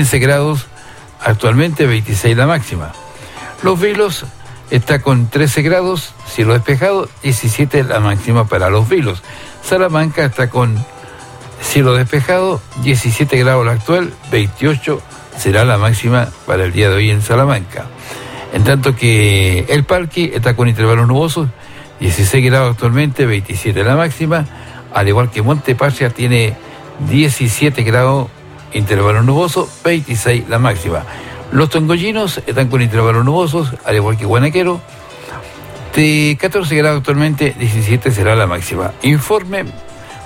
15 grados, actualmente 26 la máxima. Los Vilos está con 13 grados, cielo despejado, 17 la máxima para Los Vilos. Salamanca está con cielo despejado, 17 grados la actual, 28 será la máxima para el día de hoy en Salamanca. En tanto que el Parque está con intervalos nubosos, 16 grados actualmente, 27 la máxima, al igual que Montepatria tiene 17 grados intervalos nubosos, 26 la máxima. Los tongollinos están con intervalos nubosos, al igual que Guanaquero. De 14 grados actualmente, 17 será la máxima. Informe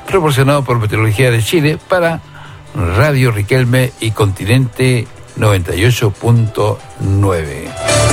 proporcionado por Meteorología de Chile para Radio Riquelme y Continente 98.9.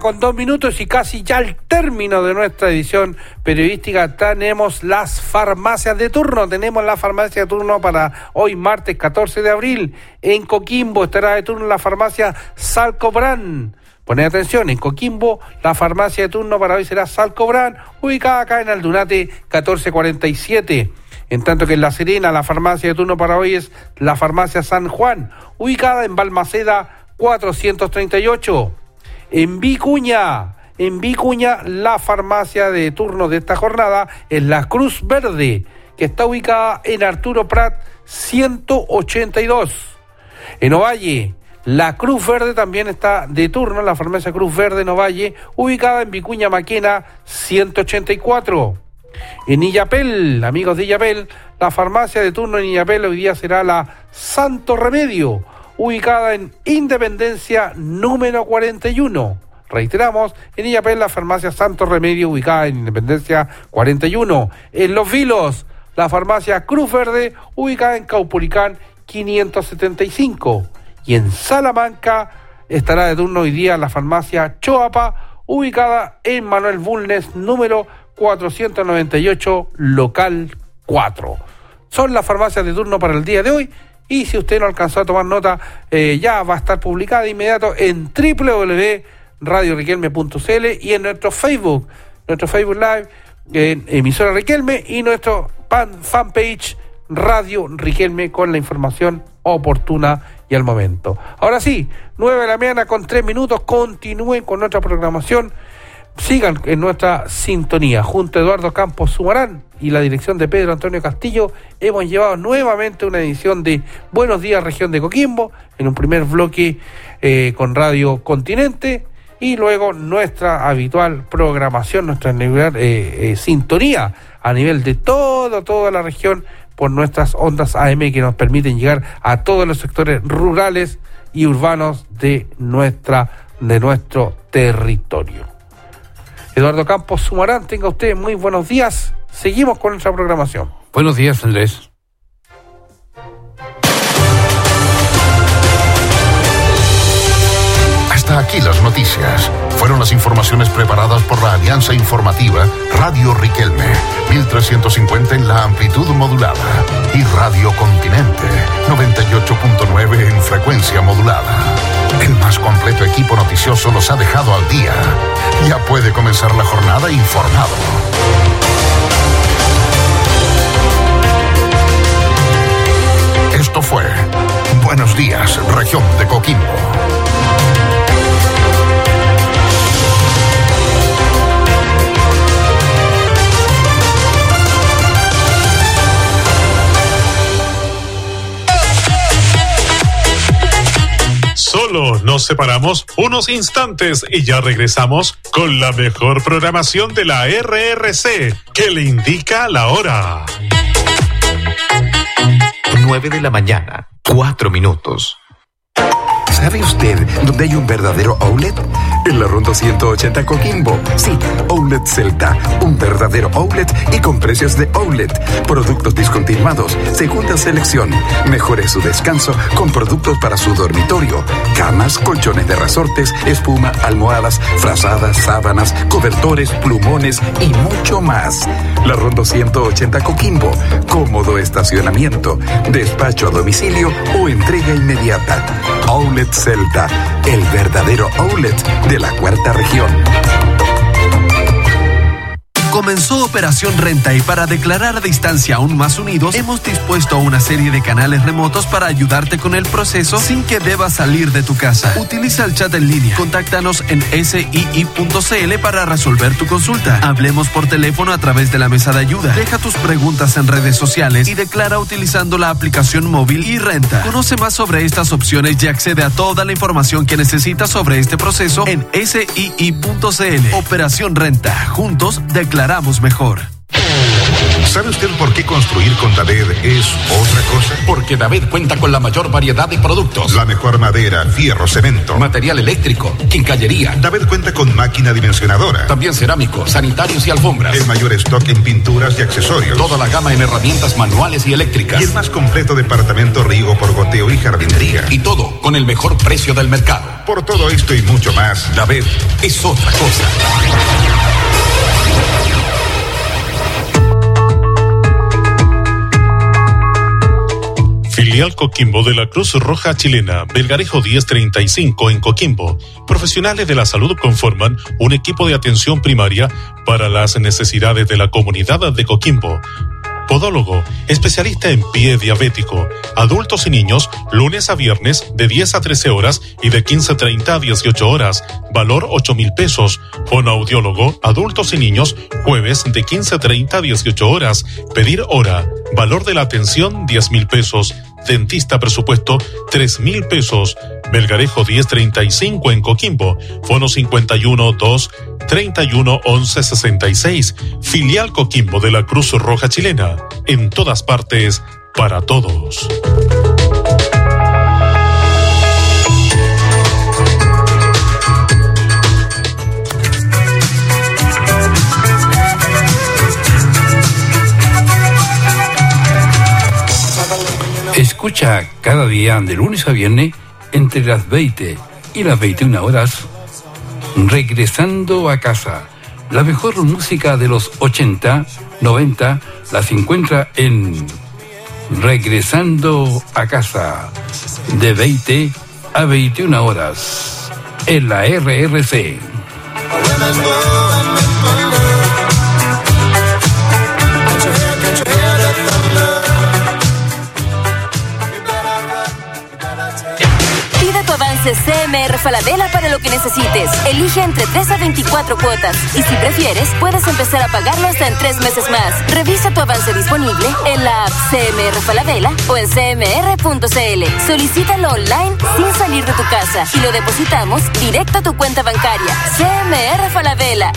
Con dos minutos y casi ya al término de nuestra edición periodística tenemos las farmacias de turno. Tenemos la farmacia de turno para hoy martes 14 de abril. En Coquimbo estará de turno la farmacia Salcobran. Poned atención, en Coquimbo la farmacia de turno para hoy será Salcobran, ubicada acá en Aldunate 1447. En tanto que en La Serena la farmacia de turno para hoy es la farmacia San Juan, ubicada en Balmaceda 438. En Vicuña, en Vicuña, la farmacia de turno de esta jornada es la Cruz Verde, que está ubicada en Arturo Prat 182. En Ovalle, la Cruz Verde también está de turno, la farmacia Cruz Verde en Ovalle, ubicada en Vicuña Maquena 184. En Illapel, amigos de Illapel, la farmacia de turno en Illapel hoy día será la Santo Remedio, ubicada en Independencia número 41. Reiteramos, en Illapel la farmacia Santo Remedio, ubicada en Independencia 41. En Los Vilos, la farmacia Cruz Verde, ubicada en Caupolicán 575. Y en Salamanca estará de turno hoy día la farmacia Choapa, ubicada en Manuel Bulnes número 498, local 4. Son las farmacias de turno para el día de hoy y si usted no alcanzó a tomar nota, eh, ya va a estar publicada de inmediato en www.radioriquelme.cl y en nuestro Facebook, nuestro Facebook Live, en emisora Riquelme y nuestro fanpage Radio Riquelme con la información oportuna y al momento. Ahora sí, 9 de la mañana con 3 minutos, continúen con nuestra programación sigan en nuestra sintonía. Junto a Eduardo Campos Sumarán y la dirección de Pedro Antonio Castillo, hemos llevado nuevamente una edición de Buenos Días Región de Coquimbo, en un primer bloque eh, con Radio Continente y luego nuestra habitual programación, nuestra eh, eh, sintonía a nivel de toda, toda la región por nuestras ondas AM que nos permiten llegar a todos los sectores rurales y urbanos de nuestra de nuestro territorio. Eduardo Campos Sumarán, tenga usted muy buenos días. Seguimos con nuestra programación. Buenos días, Andrés. Hasta aquí las noticias. Fueron las informaciones preparadas por la Alianza Informativa Radio Riquelme, 1350 en la amplitud modulada y Radio Continente, 98.9 en frecuencia modulada. El más completo equipo noticioso los ha dejado al día. Ya puede comenzar la jornada informado. Esto fue Buenos días, región de Coquimbo. Solo nos separamos unos instantes y ya regresamos con la mejor programación de la RRC que le indica la hora. 9 de la mañana, 4 minutos. ¿Sabe usted dónde hay un verdadero outlet? En la Ronda 180 Coquimbo. Sí, Outlet Celta. Un verdadero outlet y con precios de outlet. Productos discontinuados, segunda selección. Mejore su descanso con productos para su dormitorio. Camas, colchones de resortes, espuma, almohadas, frazadas, sábanas, cobertores, plumones y mucho más. La Ronda 180 Coquimbo. Cómodo estacionamiento, despacho a domicilio o entrega inmediata. Outlet Celta, el verdadero outlet de la cuarta región. Comenzó Operación Renta y para declarar a distancia aún más unidos, hemos dispuesto una serie de canales remotos para ayudarte con el proceso sin que debas salir de tu casa. Utiliza el chat en línea. Contáctanos en sii.cl para resolver tu consulta. Hablemos por teléfono a través de la mesa de ayuda. Deja tus preguntas en redes sociales y declara utilizando la aplicación móvil y renta. Conoce más sobre estas opciones y accede a toda la información que necesitas sobre este proceso en sii.cl. Operación Renta. Juntos mejor. ¿Sabe usted por qué construir con David es otra cosa? Porque David cuenta con la mayor variedad de productos. La mejor madera, fierro, cemento. Material eléctrico, quincallería. David cuenta con máquina dimensionadora. También cerámico, sanitarios y alfombras. El mayor stock en pinturas y accesorios. Toda la gama en herramientas manuales y eléctricas. Y el más completo departamento riego por goteo y jardinería. Y todo con el mejor precio del mercado. Por todo esto y mucho más, David es otra cosa. Filial Coquimbo de la Cruz Roja Chilena, Belgarejo 1035 en Coquimbo. Profesionales de la salud conforman un equipo de atención primaria para las necesidades de la comunidad de Coquimbo. Podólogo, especialista en pie diabético, adultos y niños, lunes a viernes de 10 a 13 horas y de 15.30 a 18 horas, valor 8 mil pesos. Fonoaudiólogo, adultos y niños, jueves de 15.30 a 18 horas, pedir hora, valor de la atención 10 mil pesos. Dentista presupuesto 3 mil pesos. Belgarejo 1035 en Coquimbo. Fono 51 2 31 11 66. Filial Coquimbo de la Cruz Roja Chilena. En todas partes, para todos. Escucha cada día de lunes a viernes entre las 20 y las 21 horas Regresando a casa. La mejor música de los 80, 90 las encuentra en Regresando a casa de 20 a 21 horas en la RRC. Falabella para lo que necesites. Elige entre 3 a 24 cuotas. Y si prefieres, puedes empezar a pagarlo hasta en 3 meses más. Revisa tu avance disponible en la app CMR Falabella o en cmr.cl. Solicítalo online sin salir de tu casa y lo depositamos directo a tu cuenta bancaria. CMR Falabella.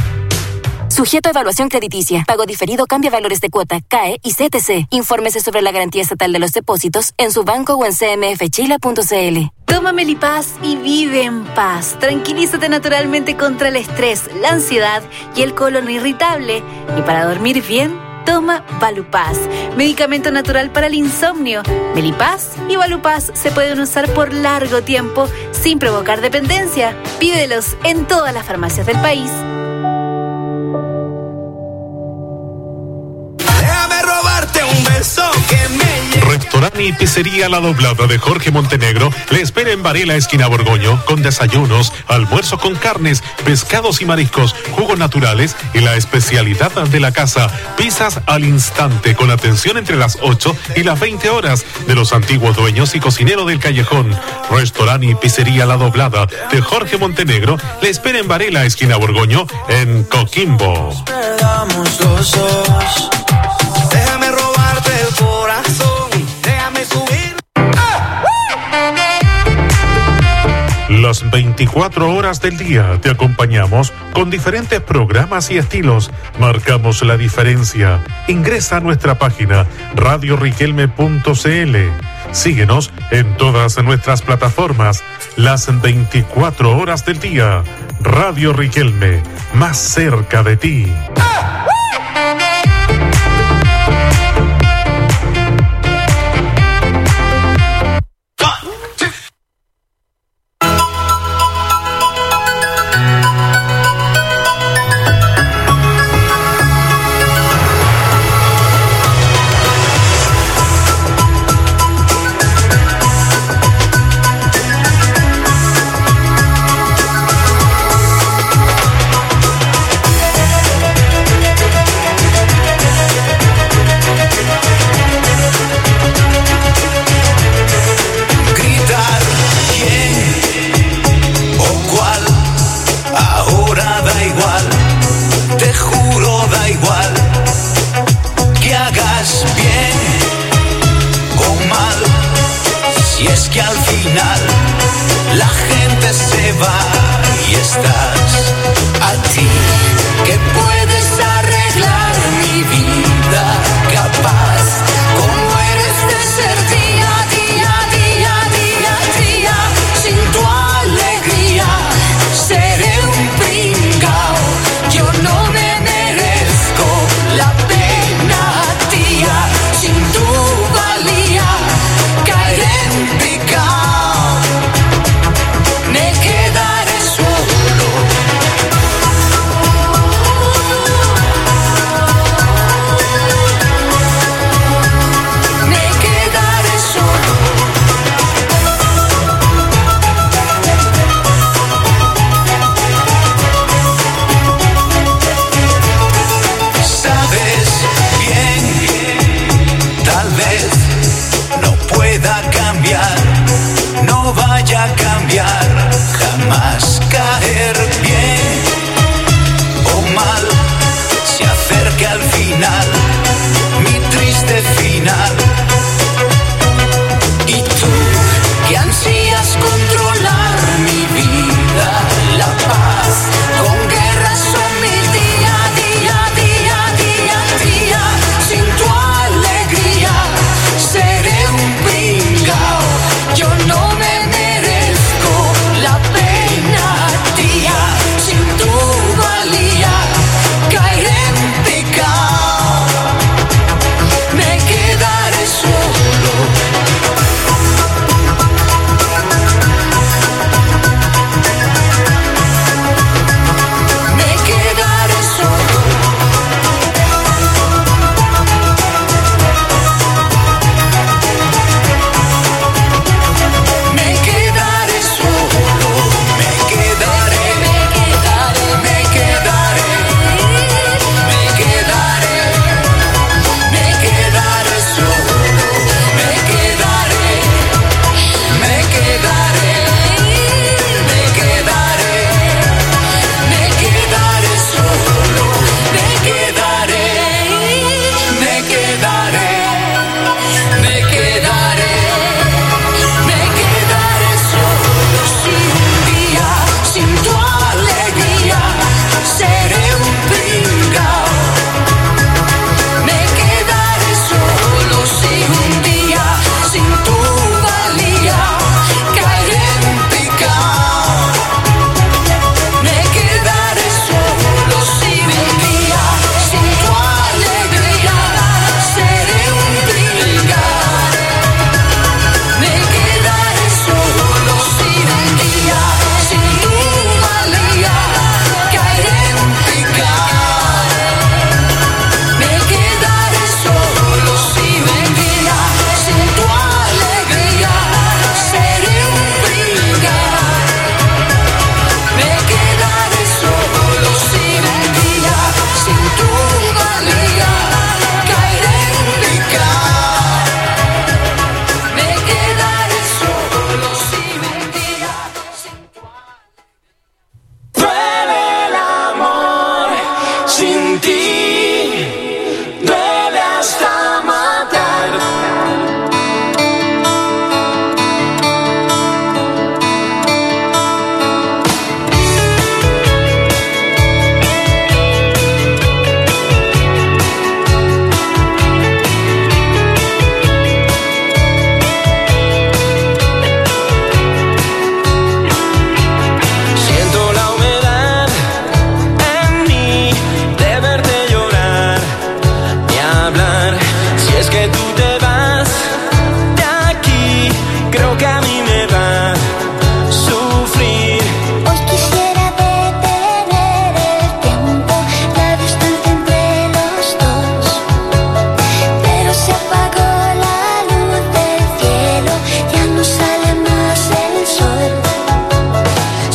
Sujeto a evaluación crediticia. Pago diferido cambia valores de cuota, CAE y CTC. Infórmese sobre la garantía estatal de los depósitos en su banco o en cmfchila.cl. Toma Melipaz y vive en paz. Tranquilízate naturalmente contra el estrés, la ansiedad y el colon irritable. Y para dormir bien, toma Valupaz, medicamento natural para el insomnio. Melipaz y Valupaz se pueden usar por largo tiempo sin provocar dependencia. Pídelos en todas las farmacias del país. Restaurante y Pizzería La Doblada de Jorge Montenegro le espera en Varela, esquina Borgoño, con desayunos, almuerzo con carnes, pescados y mariscos, jugos naturales y la especialidad de la casa, pizzas al instante, con atención entre las 8 y las 20 horas de los antiguos dueños y cocinero del callejón. Restaurante y Pizzería La Doblada de Jorge Montenegro le espera en Varela, esquina Borgoño, en Coquimbo. Las 24 horas del día te acompañamos con diferentes programas y estilos. Marcamos la diferencia. Ingresa a nuestra página radioriquelme.cl. Síguenos en todas nuestras plataformas. Las 24 horas del día. Radio Riquelme, más cerca de ti.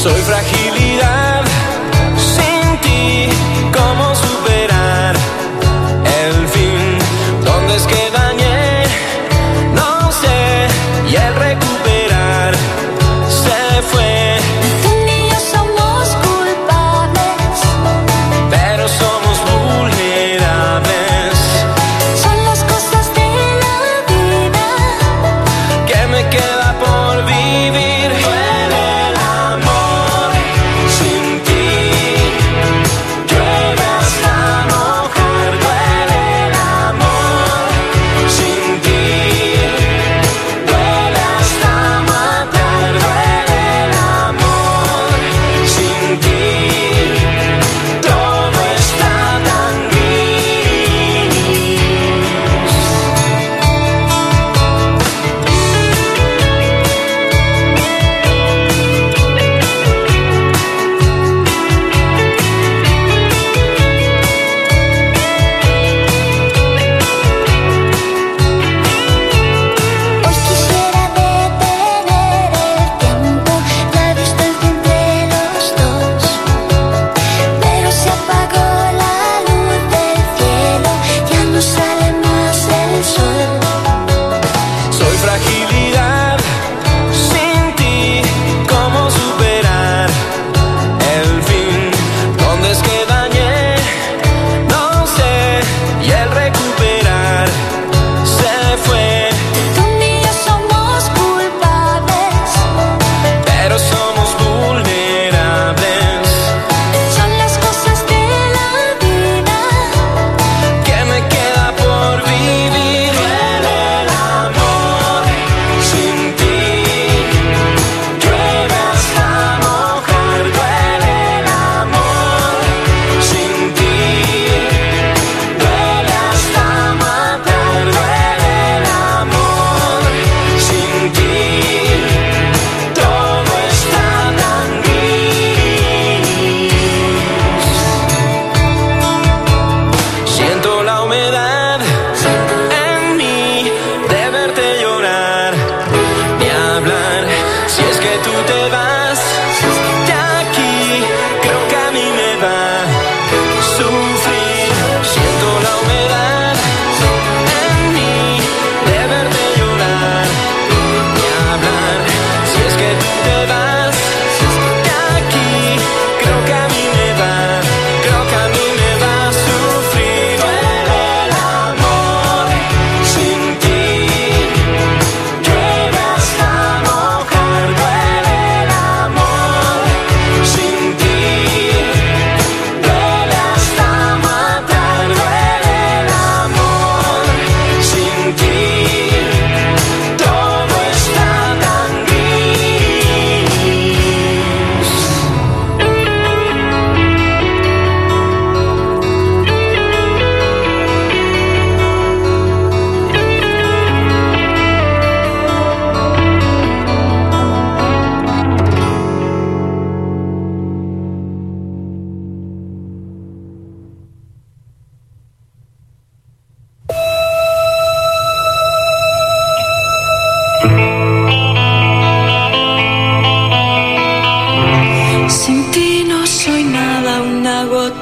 Soy fragilidad sin ti,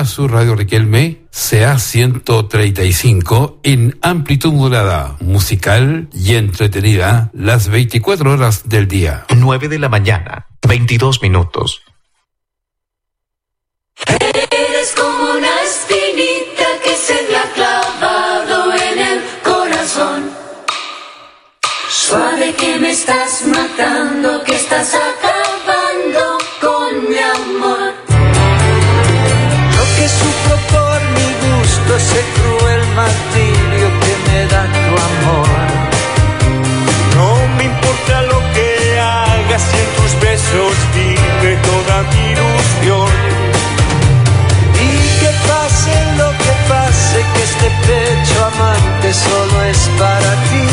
A su radio Riquelme, CA 135, en amplitud modulada, musical y entretenida, las 24 horas del día. 9 de la mañana, 22 minutos. Eres como una espinita que se me ha clavado en el corazón. Suave que me estás matando, que estás ese cruel martirio que me da tu amor. No me importa lo que hagas si en tus besos vive toda mi ilusión. Y que pase lo que pase, que este pecho amante solo es para ti.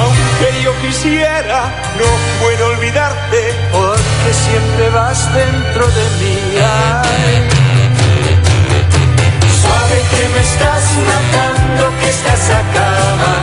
Aunque yo quisiera, no puedo olvidarte, porque siempre vas dentro de mí. Me estás matando, que estás acabando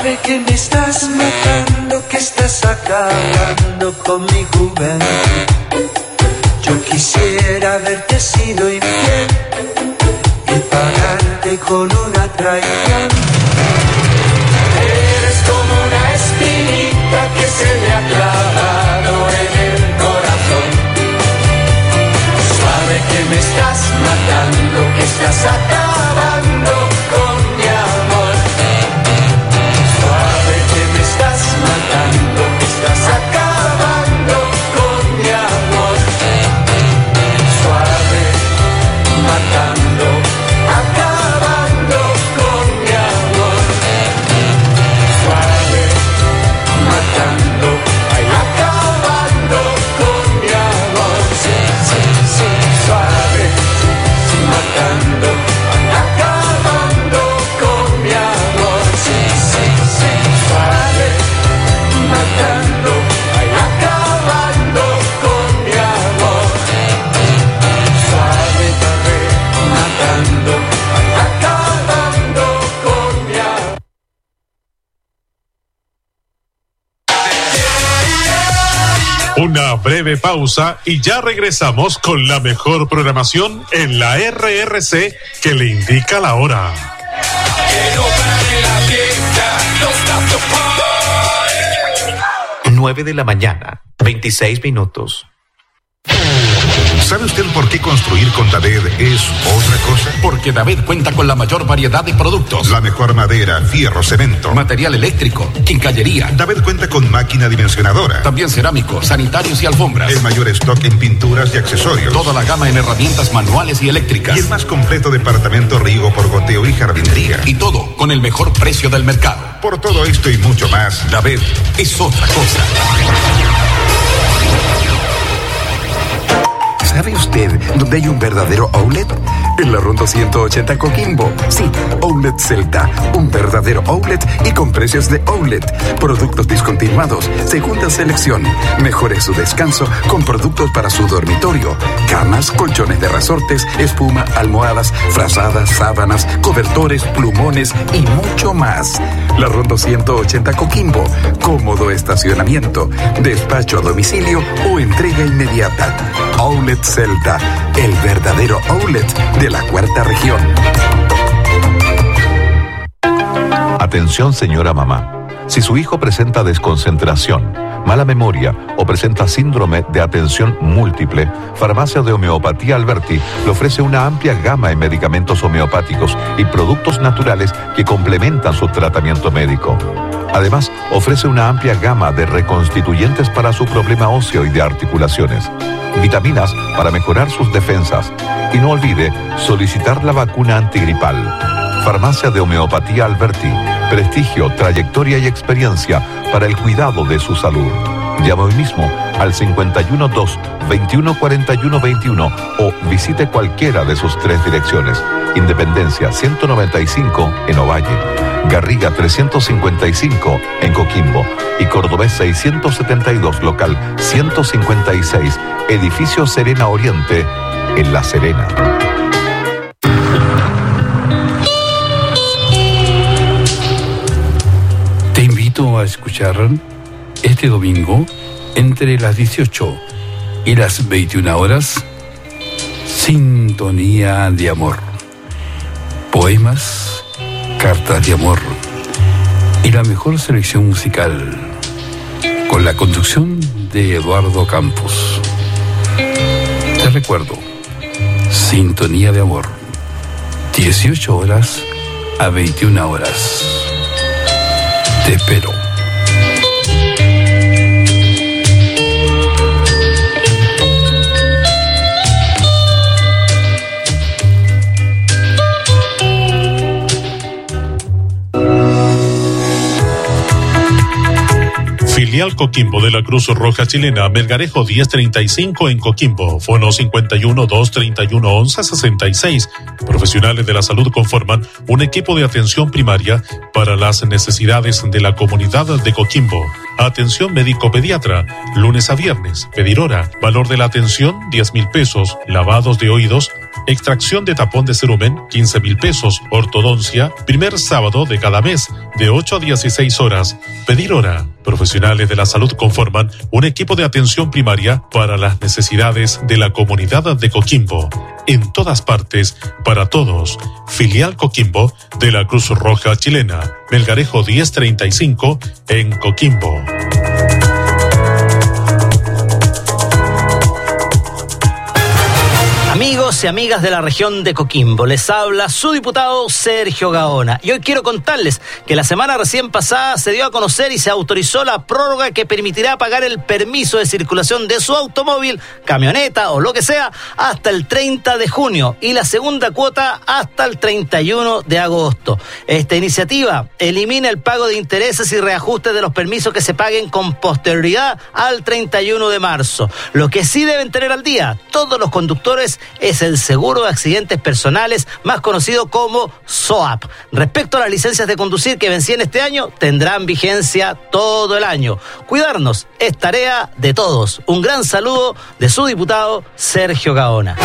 Suave que me estás matando, que estás acabando con mi juventud. Yo quisiera haberte sido infiel y pagarte con una traición. Eres como una espinita que se me ha clavado en el corazón. Suave que me estás matando, que estás acabando breve pausa y ya regresamos con la mejor programación en la RRC que le indica la hora. 9 de la mañana, 26 minutos. ¿Sabe usted por qué construir con David es otra cosa? Porque David cuenta con la mayor variedad de productos. La mejor madera, fierro, cemento. Material eléctrico, quincallería. David cuenta con máquina dimensionadora. También cerámicos, sanitarios y alfombras. El mayor stock en pinturas y accesorios. Toda la gama en herramientas manuales y eléctricas. Y el más completo departamento riego por goteo y jardinería. Y todo con el mejor precio del mercado. Por todo esto y mucho más, David es otra cosa. ¿Sabe usted dónde hay un verdadero outlet? En la Ronda 180 Coquimbo. Sí, Outlet Celta. Un verdadero outlet y con precios de outlet. Productos discontinuados, segunda selección. Mejore su descanso con productos para su dormitorio. Camas, colchones de resortes, espuma, almohadas, frazadas, sábanas, cobertores, plumones y mucho más. La Ronda 180 Coquimbo. Cómodo estacionamiento, despacho a domicilio o entrega inmediata. Outlet Celta, el verdadero outlet de la cuarta región. Atención señora mamá. Si su hijo presenta desconcentración, mala memoria o presenta síndrome de atención múltiple, Farmacia de Homeopatía Alberti le ofrece una amplia gama de medicamentos homeopáticos y productos naturales que complementan su tratamiento médico. Además, ofrece una amplia gama de reconstituyentes para su problema óseo y de articulaciones, vitaminas para mejorar sus defensas y no olvide solicitar la vacuna antigripal. Farmacia de Homeopatía Alberti. Prestigio, trayectoria y experiencia para el cuidado de su salud. Llama hoy mismo al 512 2141 21 o visite cualquiera de sus tres direcciones. Independencia 195 en Ovalle, Garriga 355 en Coquimbo y Cordobés 672 local 156, edificio Serena Oriente en La Serena. Te invito a escuchar este domingo entre las 18 y las 21 horas Sintonía de Amor. Poemas, cartas de amor y la mejor selección musical con la conducción de Eduardo Campos. Te recuerdo, Sintonía de Amor, 18 horas a 21 horas. Te espero. Coquimbo de la Cruz Roja Chilena, Melgarejo 1035 en Coquimbo, Fono 51 231 11 66. Profesionales de la salud conforman un equipo de atención primaria para las necesidades de la comunidad de Coquimbo. Atención médico-pediatra, lunes a viernes, pedir hora, valor de la atención 10 mil pesos, lavados de oídos, extracción de tapón de cerumen 15 mil pesos, ortodoncia, primer sábado de cada mes, de 8 a 16 horas, pedir hora. Profesionales de la salud conforman un equipo de atención primaria para las necesidades de la comunidad de Coquimbo. En todas partes, para todos. Filial Coquimbo de la Cruz Roja Chilena. Melgarejo 1035 en Coquimbo. Y amigas de la región de Coquimbo, les habla su diputado Sergio Gaona. Y hoy quiero contarles que la semana recién pasada se dio a conocer y se autorizó la prórroga que permitirá pagar el permiso de circulación de su automóvil, camioneta o lo que sea hasta el 30 de junio y la segunda cuota hasta el 31 de agosto. Esta iniciativa elimina el pago de intereses y reajustes de los permisos que se paguen con posterioridad al 31 de marzo. Lo que sí deben tener al día todos los conductores es el seguro de accidentes personales, más conocido como SOAP. Respecto a las licencias de conducir que vencían este año, tendrán vigencia todo el año. Cuidarnos es tarea de todos. Un gran saludo de su diputado Sergio Gaona.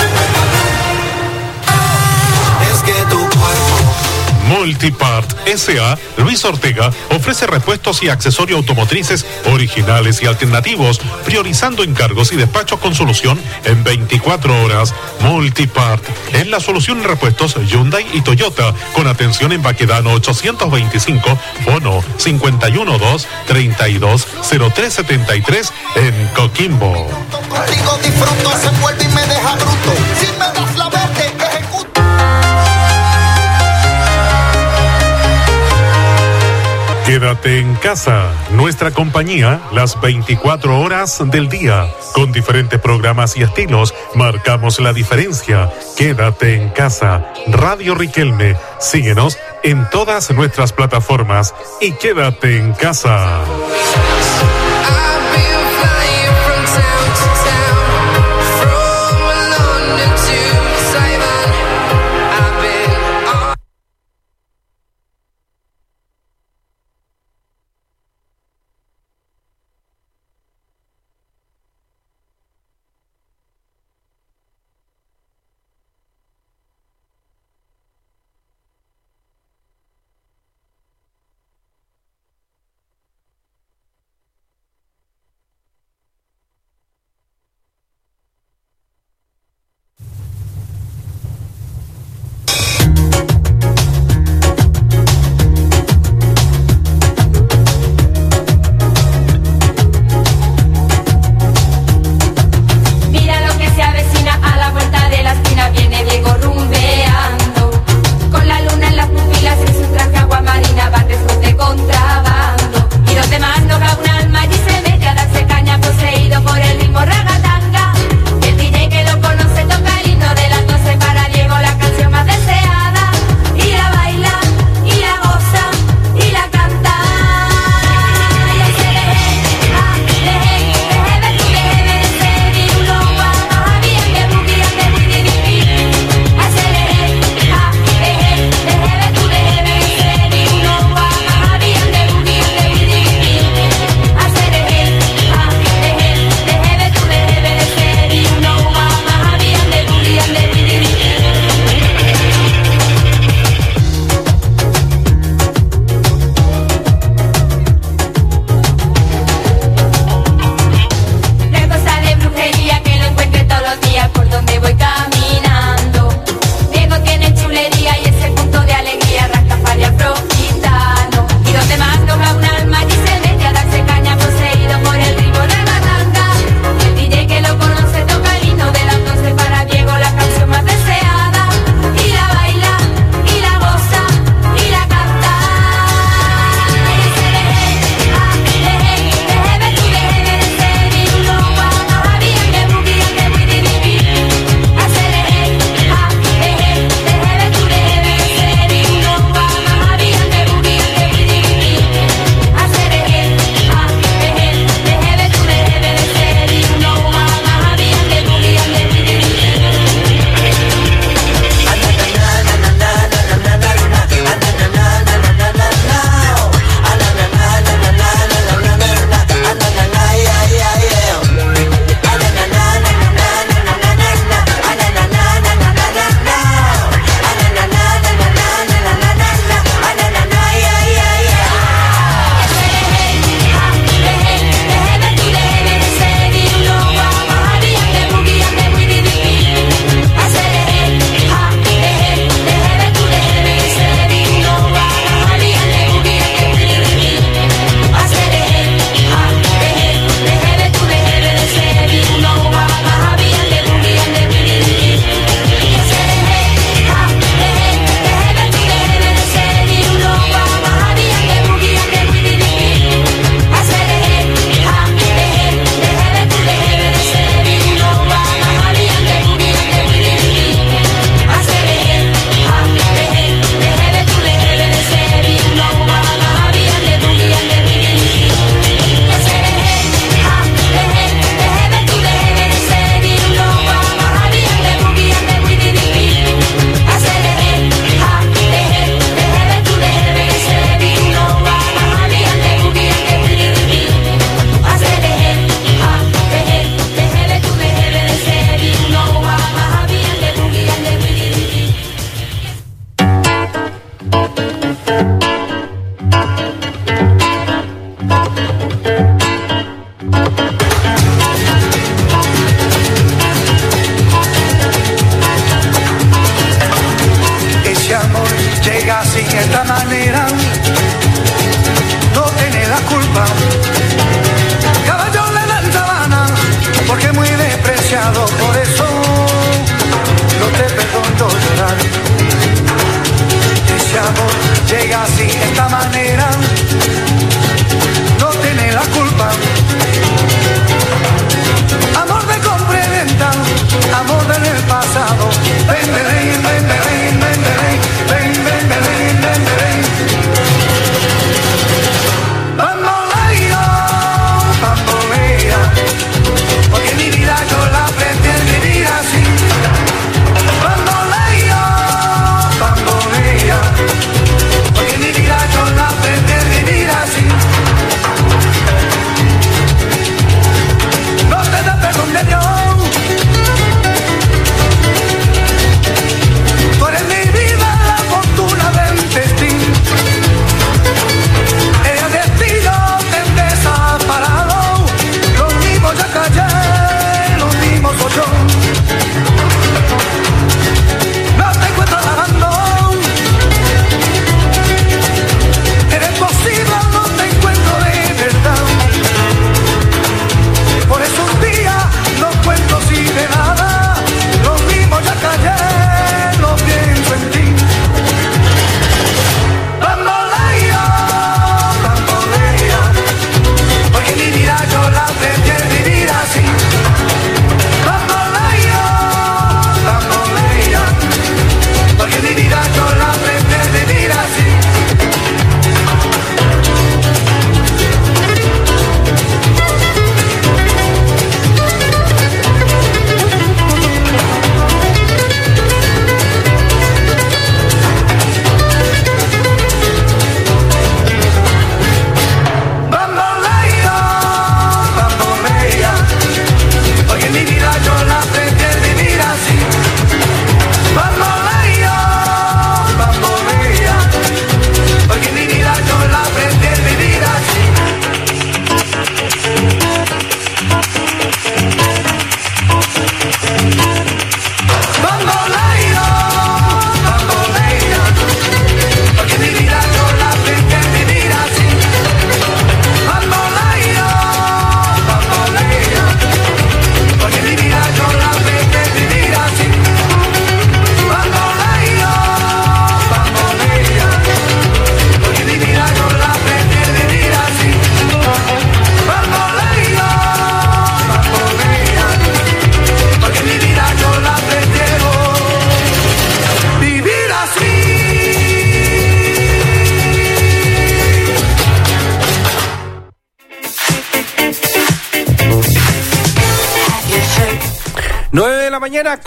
Multipart SA Luis Ortega ofrece repuestos y accesorios automotrices originales y alternativos, priorizando encargos y despachos con solución en 24 horas. Multipart es la solución en repuestos Hyundai y Toyota, con atención en Baquedano 825, Fono 512 320373 en Coquimbo. Quédate en casa, nuestra compañía, las 24 horas del día. Con diferentes programas y estilos, marcamos la diferencia. Quédate en casa. Radio Riquelme, síguenos en todas nuestras plataformas y quédate en casa.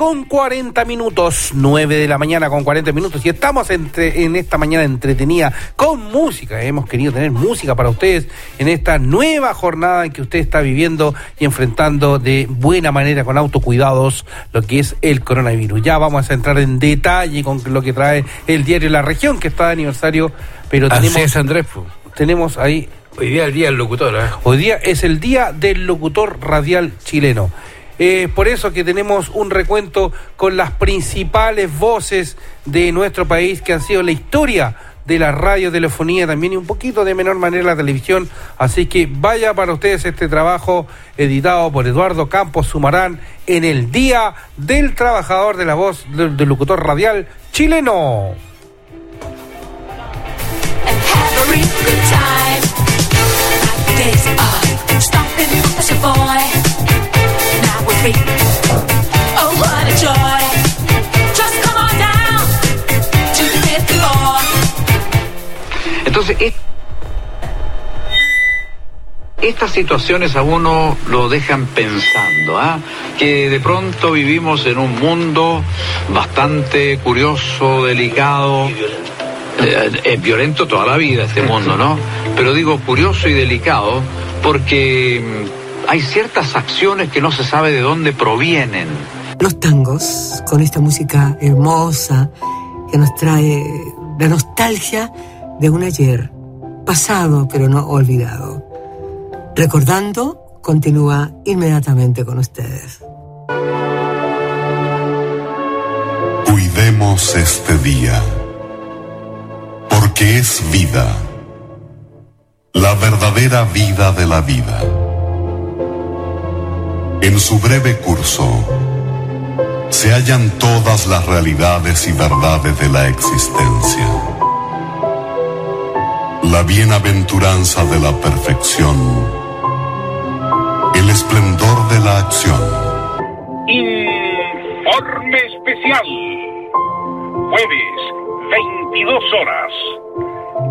Con 40 minutos. 9 de la mañana con 40 minutos. Y estamos entre, en esta mañana entretenida con música. Hemos querido tener música para ustedes en esta nueva jornada en que usted está viviendo y enfrentando de buena manera, con autocuidados, lo que es el coronavirus. Ya vamos a entrar en detalle con lo que trae el diario La Región, que está de aniversario. Pero Así tenemos, es, Andrés. tenemos ahí Hoy día es el día del locutor, ¿eh? Hoy día es el día del locutor radial chileno. Eh, por eso que tenemos un recuento con las principales voces de nuestro país que han sido la historia de la radiotelefonía también y un poquito de menor manera la televisión. Así que vaya para ustedes este trabajo editado por Eduardo Campos Sumarán en el Día del Trabajador de la Voz del, del Locutor Radial chileno. Entonces, es- estas situaciones a uno lo dejan pensando, ¿ah? que de pronto vivimos en un mundo bastante curioso, delicado, eh, es violento toda la vida este mundo, ¿no? Pero digo curioso y delicado porque mm, hay ciertas acciones que no se sabe de dónde provienen. Los tangos, con esta música hermosa que nos trae la nostalgia de un ayer, pasado pero no olvidado. Recordando, continúa inmediatamente con ustedes. Cuidemos este día, porque es vida, la verdadera vida de la vida. En su breve curso se hallan todas las realidades y verdades de la existencia. La bienaventuranza de la perfección, el esplendor de la acción. Informe especial. Jueves, 22 horas.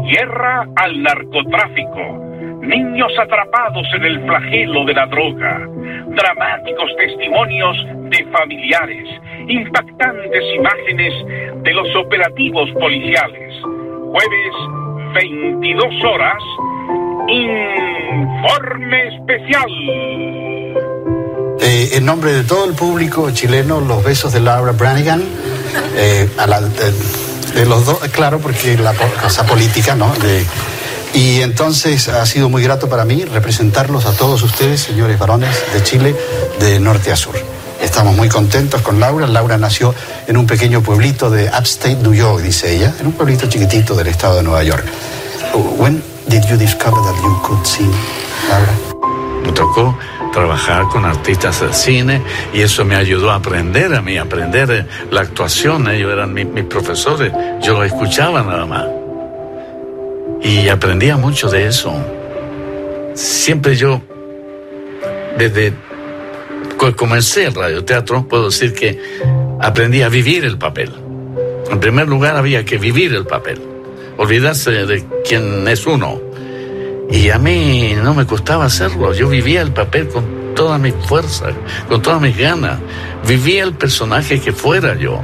Guerra al narcotráfico. Niños atrapados en el flagelo de la droga. Dramáticos testimonios de familiares. Impactantes imágenes de los operativos policiales. Jueves, 22 horas. Informe especial. Eh, en nombre de todo el público chileno, los besos de Laura Branigan, eh, a de, los dos, claro, porque la cosa política, ¿no? Y entonces ha sido muy grato para mí representarlos a todos ustedes, señores varones de Chile, de norte a sur. Estamos muy contentos con Laura. Laura nació en un pequeño pueblito de Upstate New York, dice ella, en un pueblito chiquitito del estado de Nueva York. When did you discover that you could sing, Laura? Me tocó trabajar con artistas de cine y eso me ayudó a aprender a mí, a aprender eh, la actuación. Ellos eran mi- mis profesores, yo los escuchaba nada más. Y aprendía mucho de eso. Siempre yo, desde que comencé el radioteatro, puedo decir que aprendí a vivir el papel. En primer lugar, había que vivir el papel, olvidarse de quién es uno. Y a mí no me costaba hacerlo. Yo vivía el papel con toda mi fuerza, con todas mis ganas. Vivía el personaje que fuera yo.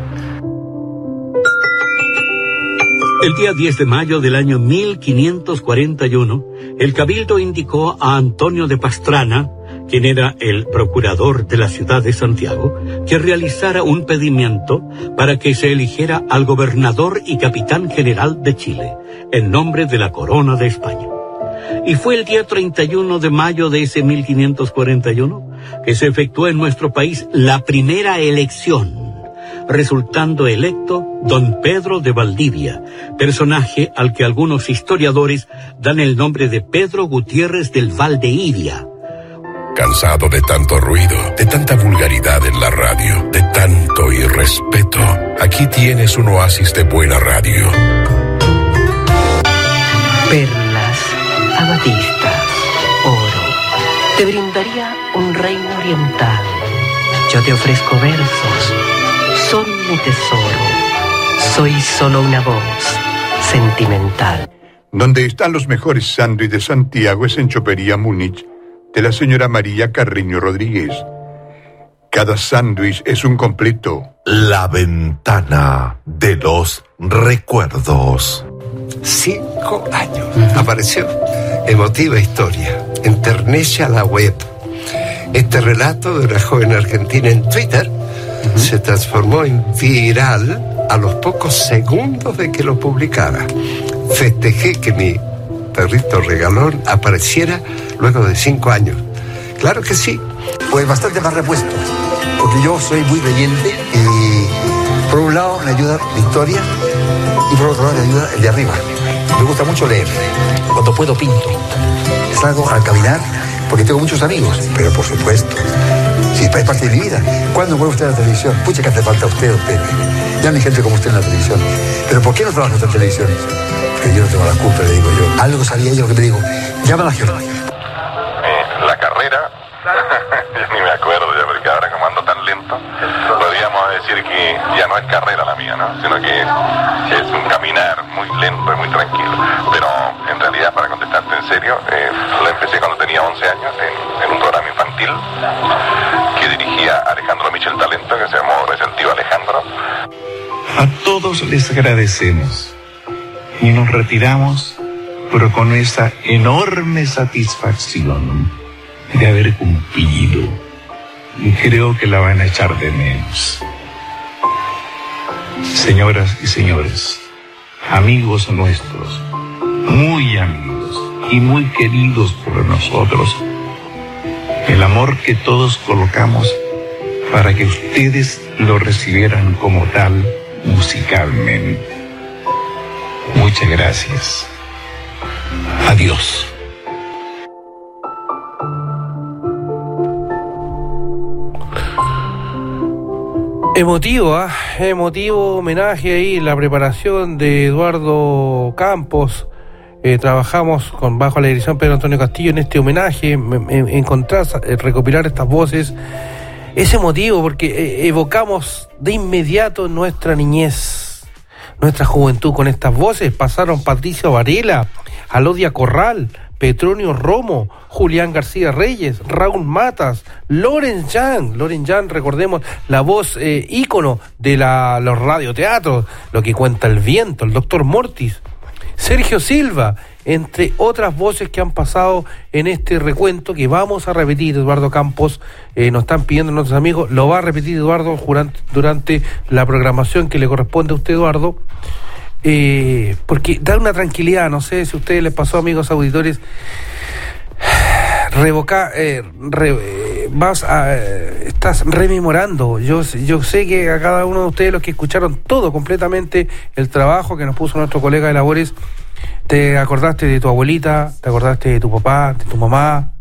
El día 10 de mayo del año 1541, el cabildo indicó a Antonio de Pastrana, quien era el procurador de la ciudad de Santiago, que realizara un pedimiento para que se eligiera al gobernador y capitán general de Chile, en nombre de la corona de España. Y fue el día 31 de mayo de ese 1541 que se efectuó en nuestro país la primera elección resultando electo don Pedro de Valdivia, personaje al que algunos historiadores dan el nombre de Pedro Gutiérrez del Valdeiria. Cansado de tanto ruido, de tanta vulgaridad en la radio, de tanto irrespeto. Aquí tienes un oasis de buena radio. Perlas, abatistas, oro. Te brindaría un reino oriental. Yo te ofrezco versos. Son mi tesoro. Soy solo una voz sentimental. Donde están los mejores sándwiches de Santiago es en Chopería Múnich, de la señora María Carreño Rodríguez. Cada sándwich es un completo. La ventana de los recuerdos. Cinco años. Apareció. Emotiva historia. Enternece a la web. Este relato de una joven argentina en Twitter se transformó en viral a los pocos segundos de que lo publicara. Festejé que mi perrito regalón apareciera luego de cinco años. Claro que sí. Pues bastante más repuesto, porque yo soy muy creyente y por un lado me ayuda la historia y por otro lado me ayuda el de arriba. Me gusta mucho leer. Cuando puedo pinto. Salgo al caminar porque tengo muchos amigos, pero por supuesto, es parte de mi vida. ¿Cuándo vuelve usted a la televisión? Pucha que hace falta usted, Pepe. Ya hay gente como usted en la televisión. Pero ¿por qué no trabaja usted en televisión? Porque yo no tengo la culpa, le digo yo. Algo sabía yo que me digo. Llama a la gente. Eh, la carrera, ni me acuerdo ya, porque ahora como ando tan lento, podríamos decir que ya no es carrera la mía, ¿no? Sino que, es un caminar muy lento y muy tranquilo. Pero en realidad, para contestarte en serio, eh, lo empecé cuando tenía 11 años en, un programa infantil dirigía Alejandro Michel Talento, que se llamó Resentido Alejandro. A todos les agradecemos y nos retiramos, pero con esa enorme satisfacción de haber cumplido. Y creo que la van a echar de menos. Señoras y señores, amigos nuestros, muy amigos y muy queridos por nosotros, el amor que todos colocamos para que ustedes lo recibieran como tal musicalmente. Muchas gracias. Adiós. Emotivo, ¿ah? emotivo homenaje ahí, la preparación de Eduardo Campos. Eh, trabajamos con bajo la dirección Pedro Antonio Castillo en este homenaje, en, en- encontrar, eh, recopilar estas voces. Es emotivo porque eh, evocamos de inmediato nuestra niñez, nuestra juventud con estas voces. Pasaron Patricio Varela, Alodia Corral, Petronio Romo, Julián García Reyes, Raúl Matas, Loren Jan, Loren Jan, recordemos la voz eh, ícono de la, los radioteatros, lo que cuenta el viento, el doctor Mortis, Sergio Silva, entre otras voces que han pasado en este recuento que vamos a repetir, Eduardo Campos, eh, nos están pidiendo nuestros amigos, lo va a repetir Eduardo durante la programación que le corresponde a usted, Eduardo, eh, porque da una tranquilidad, no sé si a ustedes les pasó, amigos auditores, revocar, eh, re- vas a, eh, estás rememorando. Yo, yo sé que a cada uno de ustedes, los que escucharon todo completamente el trabajo que nos puso nuestro colega de labores, te acordaste de tu abuelita, te acordaste de tu papá, de tu mamá,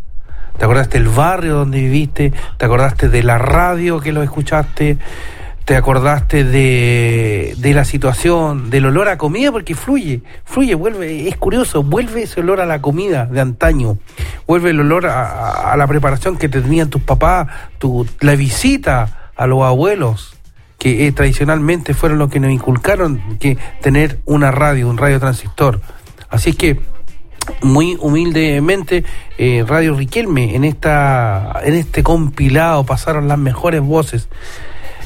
te acordaste del barrio donde viviste, te acordaste de la radio que lo escuchaste, te acordaste de, de la situación, del olor a comida, porque fluye, fluye, vuelve, es curioso, vuelve ese olor a la comida de antaño, vuelve el olor a, a- la preparación que tenían tus papás, tu, la visita a los abuelos, que eh, tradicionalmente fueron los que nos inculcaron que tener una radio, un radio transistor. Así que muy humildemente eh, Radio Riquelme en esta en este compilado pasaron las mejores voces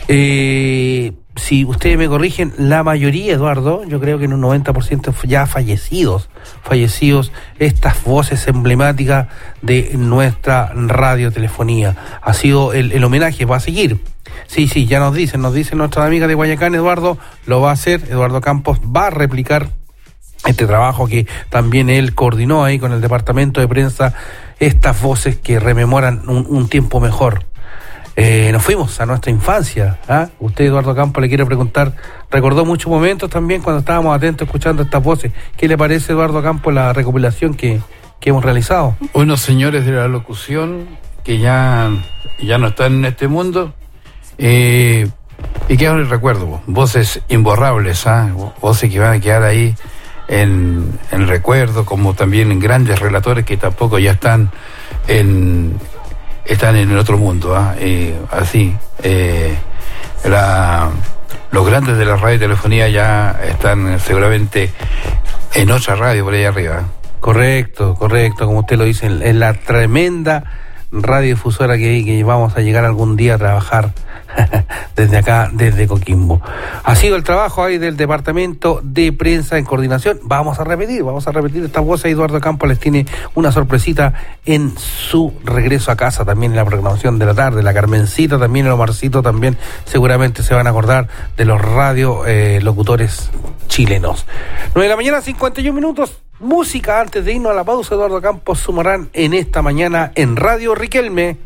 eh, si ustedes me corrigen la mayoría Eduardo yo creo que en un 90% ya fallecidos fallecidos estas voces emblemáticas de nuestra radiotelefonía ha sido el, homenaje va a seguir sí sí ya nos dicen nos dicen nuestra amiga de Guayacán Eduardo lo va a hacer Eduardo Campos va a replicar este trabajo que también él coordinó ahí con el departamento de prensa, estas voces que rememoran un tiempo mejor. Eh, nos fuimos a nuestra infancia. ¿ah? Usted, Eduardo Campos, le quiere preguntar, recordó muchos momentos también cuando estábamos atentos escuchando estas voces. ¿Qué le parece, Eduardo Campos, la recopilación que, que hemos realizado? Unos señores de la locución que ya, ya no están en este mundo eh, y en el recuerdo. Voces imborrables, ¿ah? Vo- voces que van a quedar ahí en, en recuerdo, como también en grandes relatores que tampoco ya están en están en el otro mundo. ¿ah? Así, eh, los grandes de la radiotelefonía ya están seguramente en otra radio por ahí arriba. Correcto, correcto, como usted lo dice, en la tremenda radiodifusora que, que vamos a llegar algún día a trabajar desde acá, desde Coquimbo. Ha sido el trabajo ahí del Departamento de Prensa en Coordinación. Vamos a repetir, vamos a repetir esta voz. Eduardo Campos les tiene una sorpresita en su regreso a casa, también en la programación de la tarde. La Carmencita, también el Omarcito, también seguramente se van a acordar de los radio eh, locutores chilenos. 9 de la mañana, 51 minutos. Música antes de irnos a la pausa. Eduardo Campos sumarán en esta mañana en Radio Riquelme.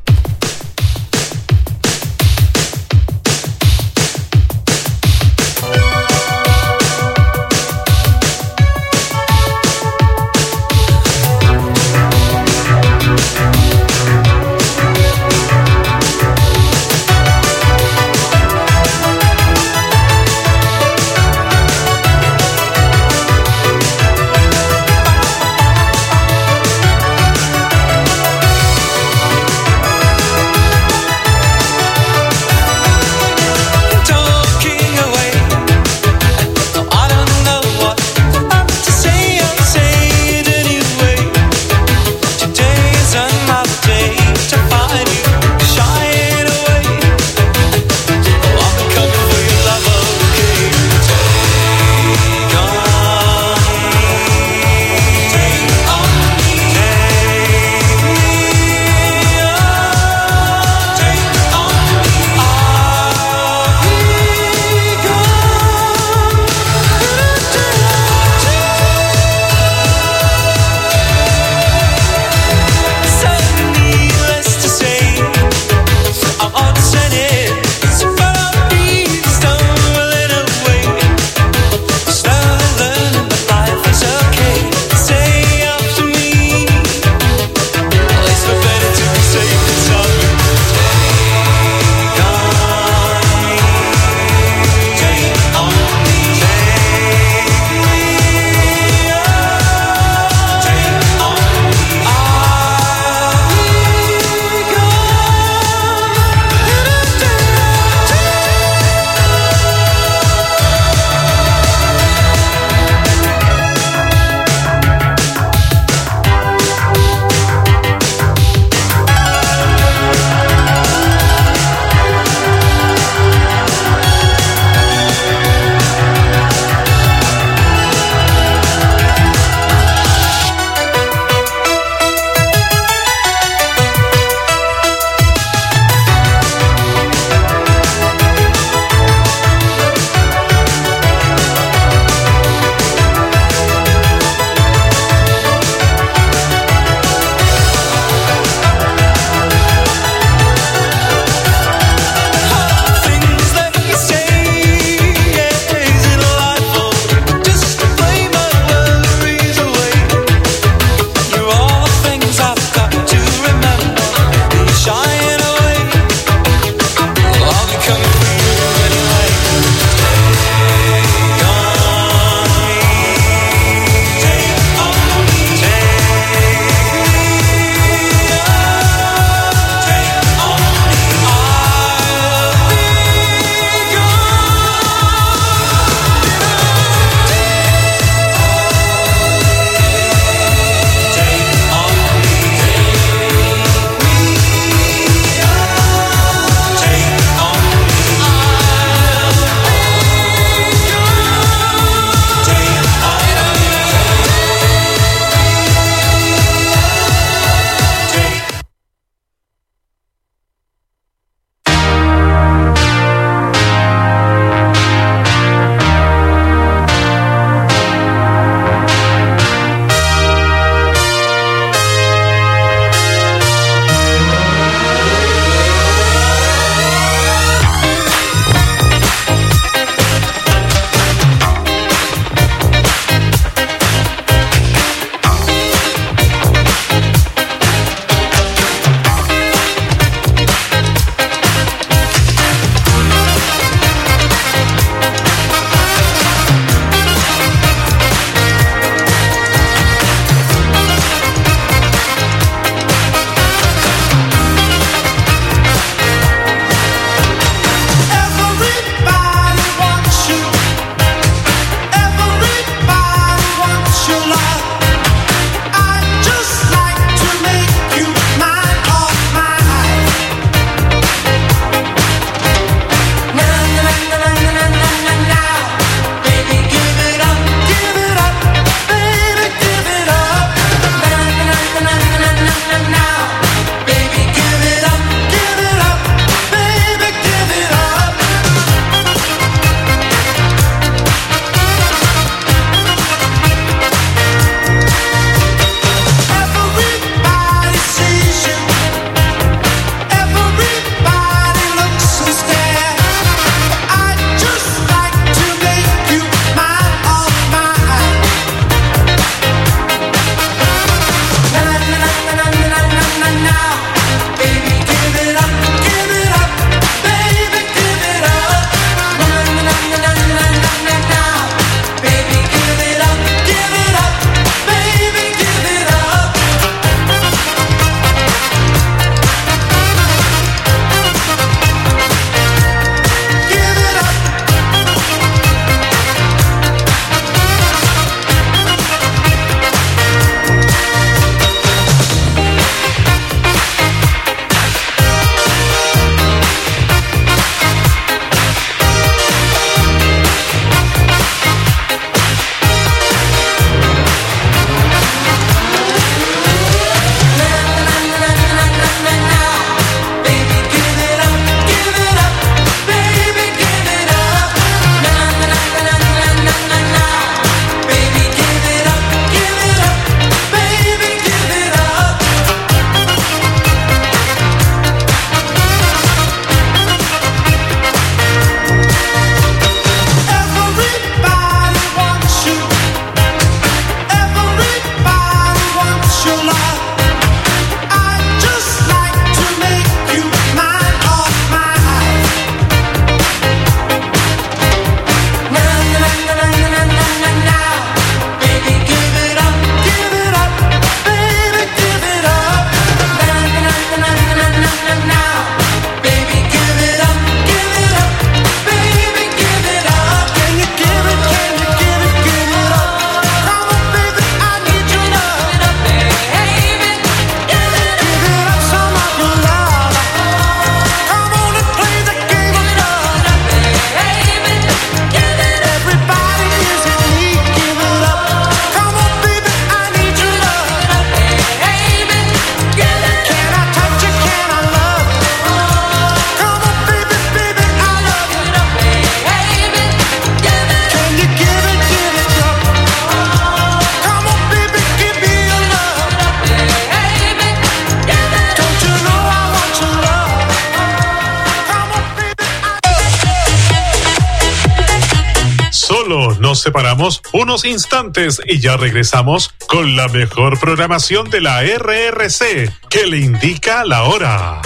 Unos instantes y ya regresamos con la mejor programación de la RRC que le indica la hora.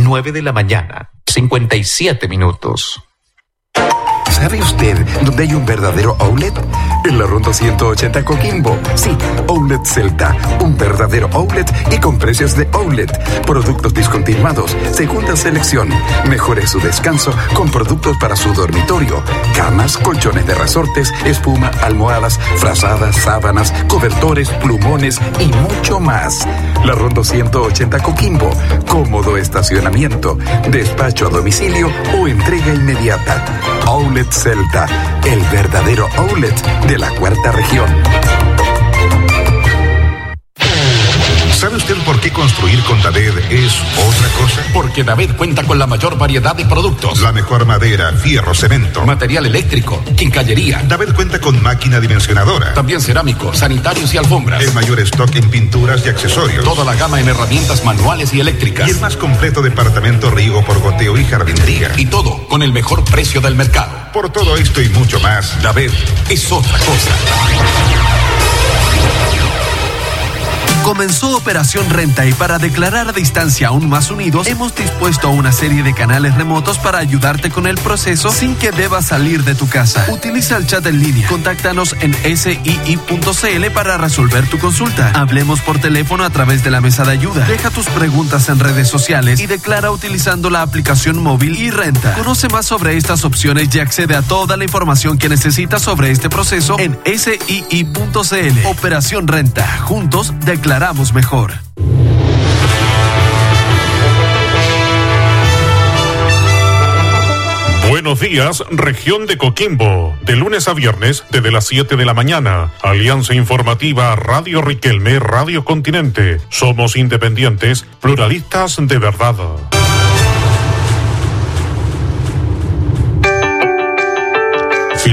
9 de la mañana, 57 minutos. ¿Sabe usted dónde hay un verdadero outlet? En la Ronda 180 Coquimbo. Sí, Outlet Celta. Un verdadero outlet y con precios de outlet. Productos discontinuados, segunda selección. Mejore su descanso con productos para su dormitorio. Camas, colchones de resortes, espuma, almohadas, frazadas, sábanas, cobertores, plumones y mucho más. La Ronda 180 Coquimbo. Cómodo estacionamiento, despacho a domicilio o entrega inmediata. Outlet Celta, el verdadero outlet de la cuarta región. ¿Sabe usted por qué construir con David es otra cosa? Porque David cuenta con la mayor variedad de productos. La mejor madera, fierro, cemento. Material eléctrico, quincallería. David cuenta con máquina dimensionadora. También cerámico, sanitarios y alfombras. El mayor stock en pinturas y accesorios. Toda la gama en herramientas manuales y eléctricas. Y el más completo departamento riego por goteo y jardinería. Y todo con el mejor precio del mercado. Por todo esto y mucho más, David es otra cosa. Comenzó Operación Renta y para declarar a distancia aún más unidos, hemos dispuesto una serie de canales remotos para ayudarte con el proceso sin que debas salir de tu casa. Utiliza el chat en línea. Contáctanos en sii.cl para resolver tu consulta. Hablemos por teléfono a través de la mesa de ayuda. Deja tus preguntas en redes sociales y declara utilizando la aplicación móvil y renta. Conoce más sobre estas opciones y accede a toda la información que necesitas sobre este proceso en sii.cl. Operación Renta. Juntos declaramos mejor. Buenos días, región de Coquimbo. De lunes a viernes, desde las 7 de la mañana. Alianza Informativa Radio Riquelme, Radio Continente. Somos independientes, pluralistas de verdad.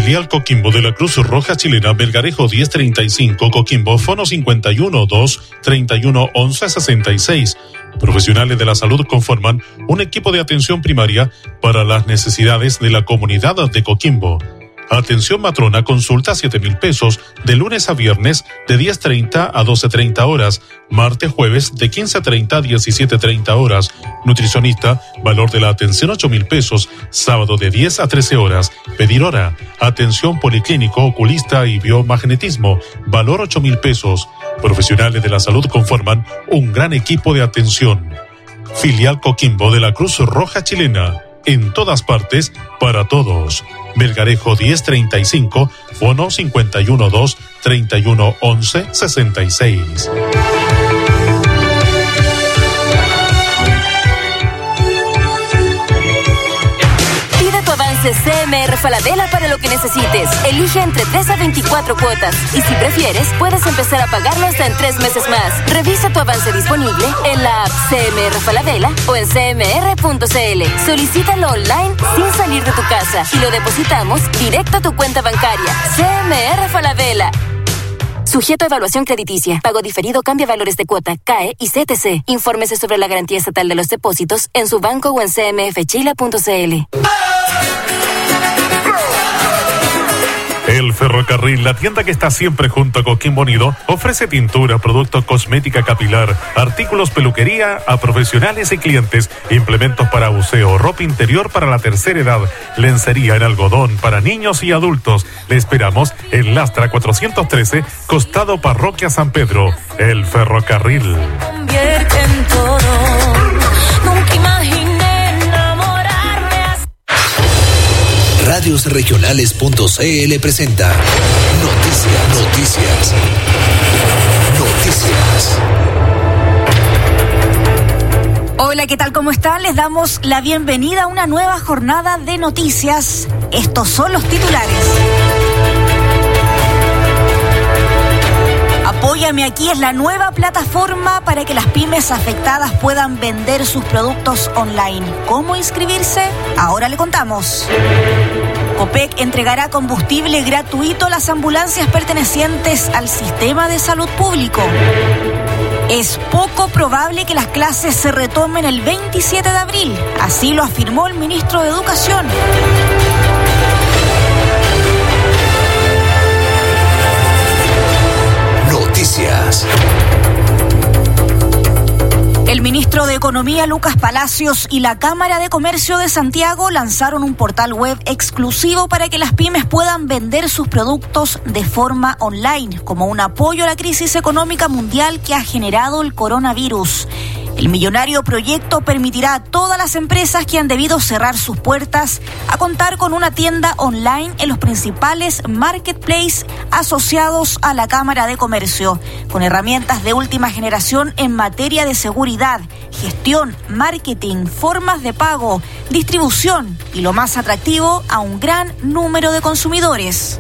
Coquimbo de la Cruz Roja Chilena, Belgarejo 1035, Coquimbo, Fono 51 2 31 11 66. Profesionales de la salud conforman un equipo de atención primaria para las necesidades de la comunidad de Coquimbo. Atención matrona, consulta 7 mil pesos de lunes a viernes de 10.30 a 12.30 horas, martes, jueves de 15.30 a 17.30 horas. Nutricionista, valor de la atención 8 mil pesos, sábado de 10 a 13 horas. Pedir hora, atención policlínico, oculista y biomagnetismo, valor 8 mil pesos. Profesionales de la salud conforman un gran equipo de atención. Filial Coquimbo de la Cruz Roja Chilena en todas partes, para todos. Belgarejo 1035, fono 512 3111 66. Avance CMR Falabella para lo que necesites. Elige entre 3 a 24 cuotas. Y si prefieres, puedes empezar a pagarlo hasta en 3 meses más. Revisa tu avance disponible en la app CMR Falabella o en cmr.cl. Solicítalo online sin salir de tu casa y lo depositamos directo a tu cuenta bancaria. CMR Falabella. Sujeto a evaluación crediticia. Pago diferido cambia valores de cuota, CAE y CTC. Infórmese sobre la garantía estatal de los depósitos en su banco o en cmfchila.cl. El Ferrocarril, la tienda que está siempre junto a Coquimbo Unido, ofrece pintura, productos cosmética capilar, artículos peluquería a profesionales y clientes, implementos para buceo, ropa interior para la tercera edad, lencería en algodón para niños y adultos. Le esperamos en Lastra 413, costado Parroquia San Pedro. El Ferrocarril. En. Nunca Radiosregionales.cl presenta Noticias, Noticias, Noticias. Hola, ¿qué tal? ¿Cómo están? Les damos la bienvenida a una nueva jornada de noticias. Estos son los titulares. Apóyame aquí es la nueva plataforma para que las pymes afectadas puedan vender sus productos online. ¿Cómo inscribirse? Ahora le contamos. COPEC entregará combustible gratuito a las ambulancias pertenecientes al sistema de salud público. Es poco probable que las clases se retomen el 27 de abril, así lo afirmó el ministro de Educación. Noticias. El ministro de Economía Lucas Palacios y la Cámara de Comercio de Santiago lanzaron un portal web exclusivo para que las pymes puedan vender sus productos de forma online, como un apoyo a la crisis económica mundial que ha generado el coronavirus. El millonario proyecto permitirá a todas las empresas que han debido cerrar sus puertas a contar con una tienda online en los principales marketplaces asociados a la Cámara de Comercio, con herramientas de última generación en materia de seguridad, gestión, marketing, formas de pago, distribución y lo más atractivo a un gran número de consumidores.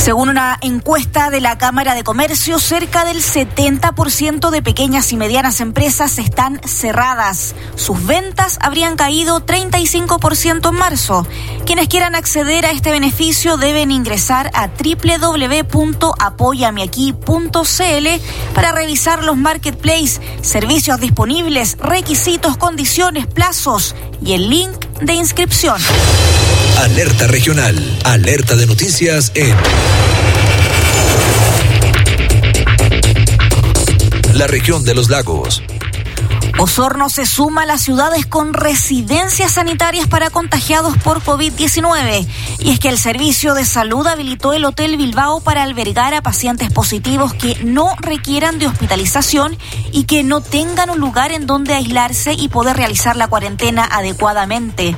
Según una encuesta de la Cámara de Comercio, cerca del 70% de pequeñas y medianas empresas están cerradas. Sus ventas habrían caído 35% en marzo. Quienes quieran acceder a este beneficio deben ingresar a www.apoyamiaquí.cl para revisar los marketplaces, servicios disponibles, requisitos, condiciones, plazos y el link de inscripción. Alerta regional. Alerta de noticias en la región de los lagos. Osorno se suma a las ciudades con residencias sanitarias para contagiados por COVID-19. Y es que el Servicio de Salud habilitó el Hotel Bilbao para albergar a pacientes positivos que no requieran de hospitalización y que no tengan un lugar en donde aislarse y poder realizar la cuarentena adecuadamente.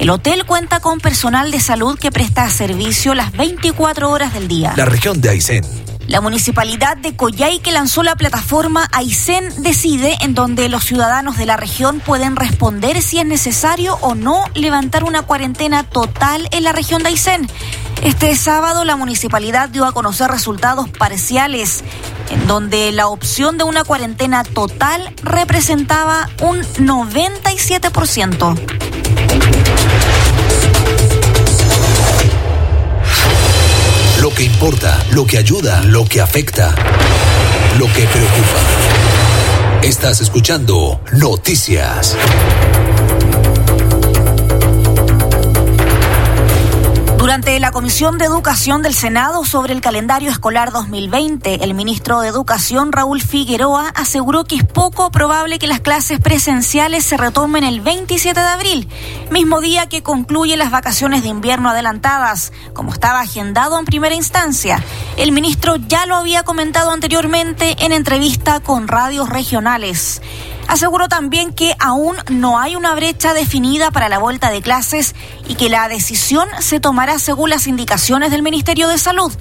El hotel cuenta con personal de salud que presta servicio las 24 horas del día. La región de Aysén. La municipalidad de Coyhaique lanzó la plataforma Aysén Decide, en donde los ciudadanos de la región pueden responder si es necesario o no levantar una cuarentena total en la región de Aysén. Este sábado la municipalidad dio a conocer resultados parciales, en donde la opción de una cuarentena total representaba un 97%. Lo que importa, lo que ayuda, lo que afecta, lo que preocupa. Estás escuchando Noticias. Durante la Comisión de Educación del Senado sobre el calendario escolar 2020, el ministro de Educación, Raúl Figueroa, aseguró que es poco probable que las clases presenciales se retomen el 27 de abril, mismo día que concluyen las vacaciones de invierno adelantadas, como estaba agendado en primera instancia. El ministro ya lo había comentado anteriormente en entrevista con radios regionales. Aseguró también que aún no hay una brecha definida para la vuelta de clases y que la decisión se tomará según las indicaciones del Ministerio de Salud,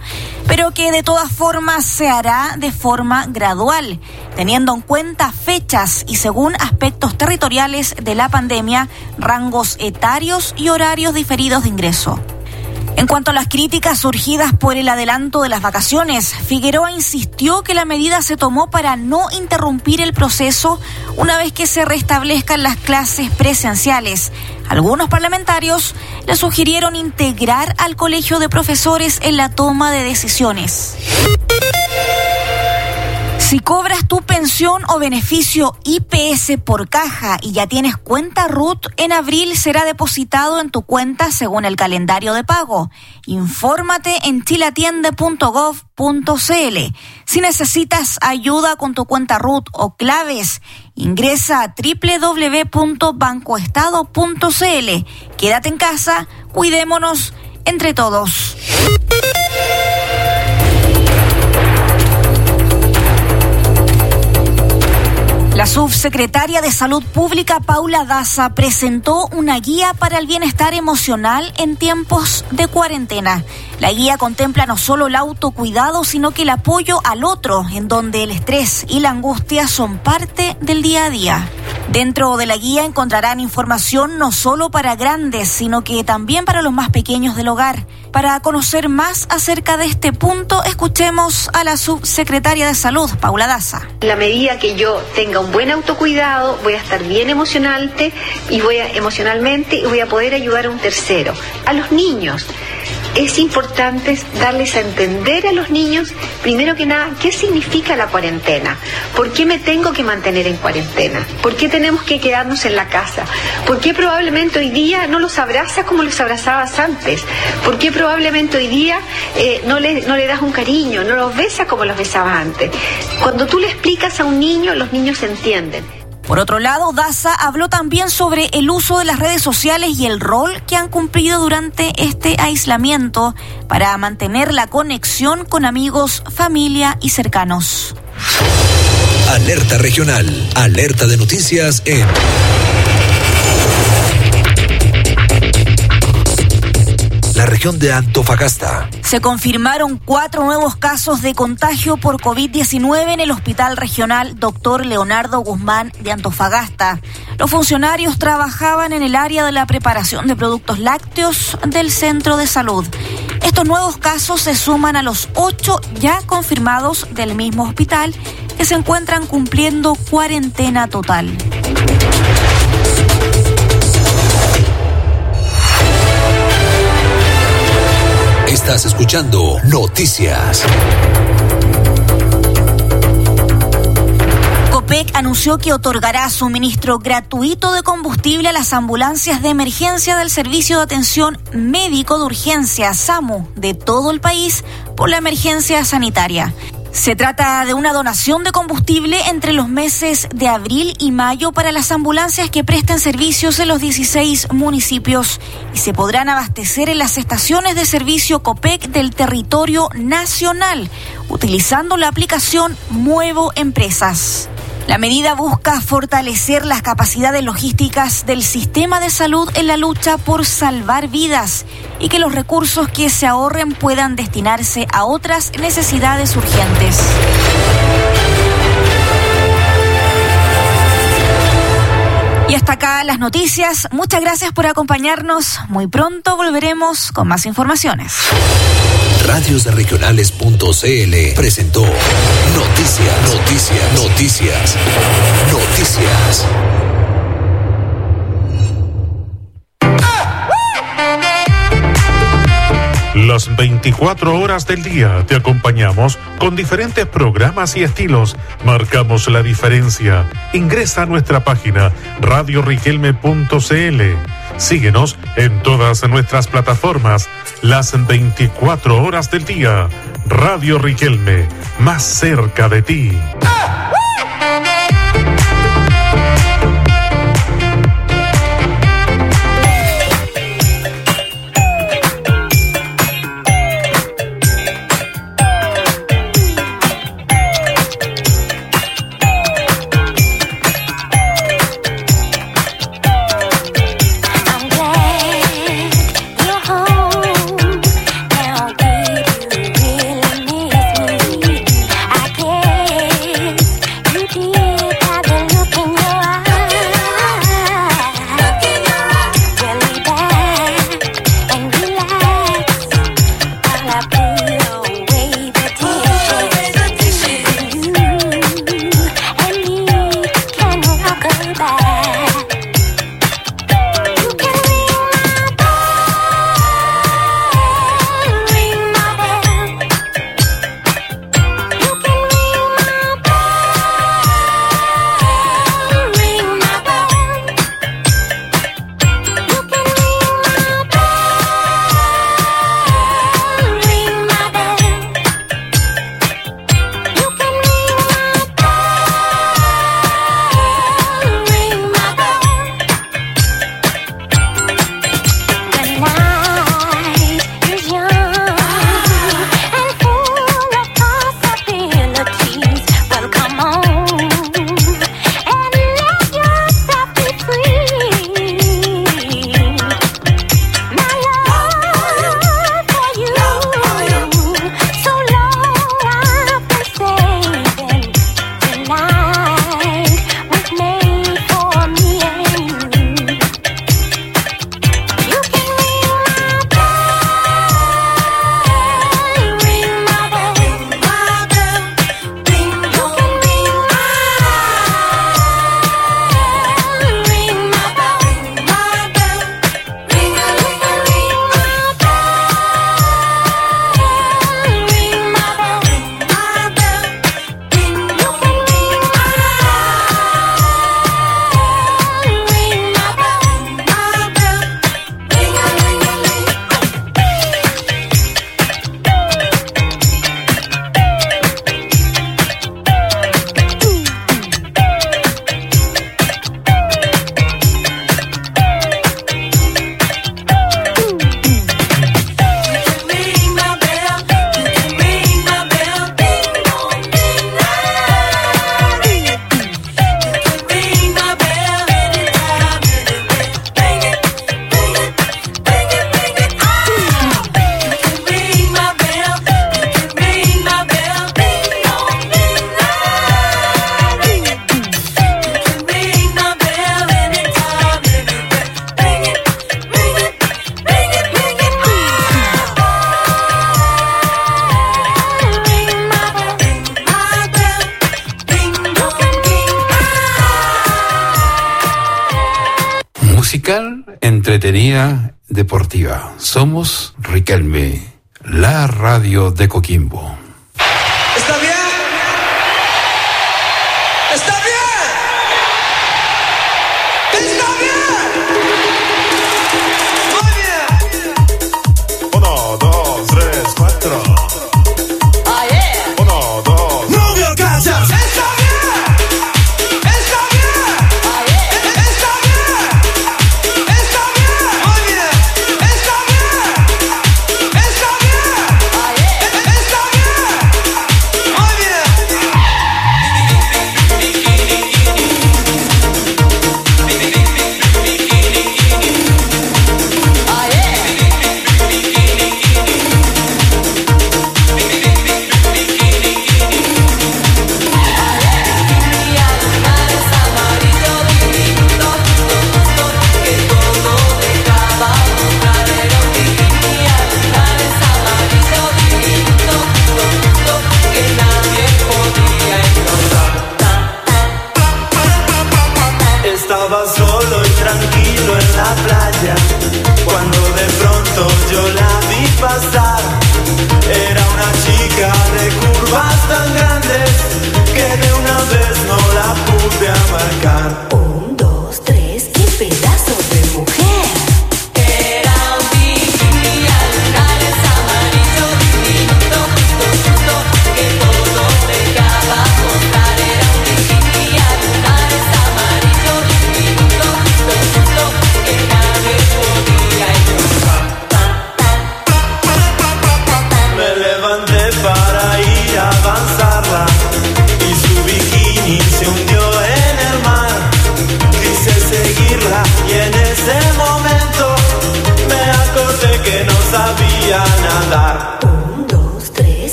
pero que de todas formas se hará de forma gradual, teniendo en cuenta fechas y según aspectos territoriales de la pandemia, rangos etarios y horarios diferidos de ingreso. En cuanto a las críticas surgidas por el adelanto de las vacaciones, Figueroa insistió que la medida se tomó para no interrumpir el proceso una vez que se restablezcan las clases presenciales. Algunos parlamentarios le sugirieron integrar al colegio de profesores en la toma de decisiones. Si cobras tu pensión o beneficio IPS por caja y ya tienes cuenta RUT, en abril será depositado en tu cuenta según el calendario de pago. Infórmate en chilatiende.gov.cl. Si necesitas ayuda con tu cuenta RUT o claves, ingresa a www.bancoestado.cl. Quédate en casa, cuidémonos entre todos. La subsecretaria de Salud Pública, Paula Daza, presentó una guía para el bienestar emocional en tiempos de cuarentena. La guía contempla no solo el autocuidado, sino que el apoyo al otro, en donde el estrés y la angustia son parte del día a día. Dentro de la guía encontrarán información no solo para grandes, sino que también para los más pequeños del hogar. Para conocer más acerca de este punto, escuchemos a la subsecretaria de Salud, Paula Daza. La medida que yo tenga un buen autocuidado, voy a estar bien emocionalmente y voy a, emocionalmente y voy a poder ayudar a un tercero, a los niños. Es importante darles a entender a los niños, primero que nada, qué significa la cuarentena, por qué me tengo que mantener en cuarentena, por qué tenemos que quedarnos en la casa, por qué probablemente hoy día no los abrazas como los abrazabas antes, por qué probablemente hoy día eh, no, le, no le das un cariño, no los besas como los besabas antes. Cuando tú le explicas a un niño, los niños entienden. Por otro lado, Daza habló también sobre el uso de las redes sociales y el rol que han cumplido durante este aislamiento para mantener la conexión con amigos, familia y cercanos. Alerta regional, alerta de noticias en la región de Antofagasta. Se confirmaron cuatro nuevos casos de contagio por COVID-19 en el Hospital Regional Dr. Leonardo Guzmán de Antofagasta. Los funcionarios trabajaban en el área de la preparación de productos lácteos del centro de salud. Estos nuevos casos se suman a los ocho ya confirmados del mismo hospital que se encuentran cumpliendo cuarentena total. Estás escuchando Noticias. COPEC anunció que otorgará suministro gratuito de combustible a las ambulancias de emergencia del Servicio de Atención Médico de Urgencia, SAMU, de todo el país por la emergencia sanitaria. Se trata de una donación de combustible entre los meses de abril y mayo para las ambulancias que presten servicios en los 16 municipios y se podrán abastecer en las estaciones de servicio COPEC del territorio nacional utilizando la aplicación Muevo Empresas. La medida busca fortalecer las capacidades logísticas del sistema de salud en la lucha por salvar vidas y que los recursos que se ahorren puedan destinarse a otras necesidades urgentes. Y hasta acá las noticias. Muchas gracias por acompañarnos. Muy pronto volveremos con más informaciones. Radiosregionales.cl presentó Noticias, Noticias, Noticias, Noticias. Las 24 horas del día te acompañamos con diferentes programas y estilos. Marcamos la diferencia. Ingresa a nuestra página radioriquelme.cl. Síguenos en todas nuestras plataformas las 24 horas del día. Radio Riquelme, más cerca de ti.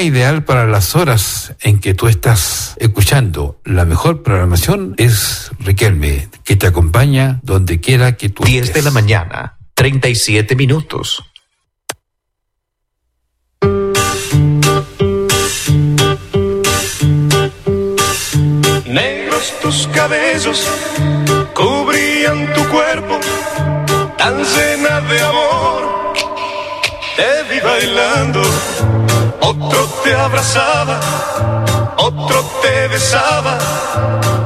Ideal para las horas en que tú estás escuchando la mejor programación es Riquelme, que te acompaña donde quiera que tú 10 de la mañana, 37 minutos. Negros tus cabellos cubrían tu cuerpo, tan llena de amor. Te vi bailando, otro te abrazaba, otro te besaba,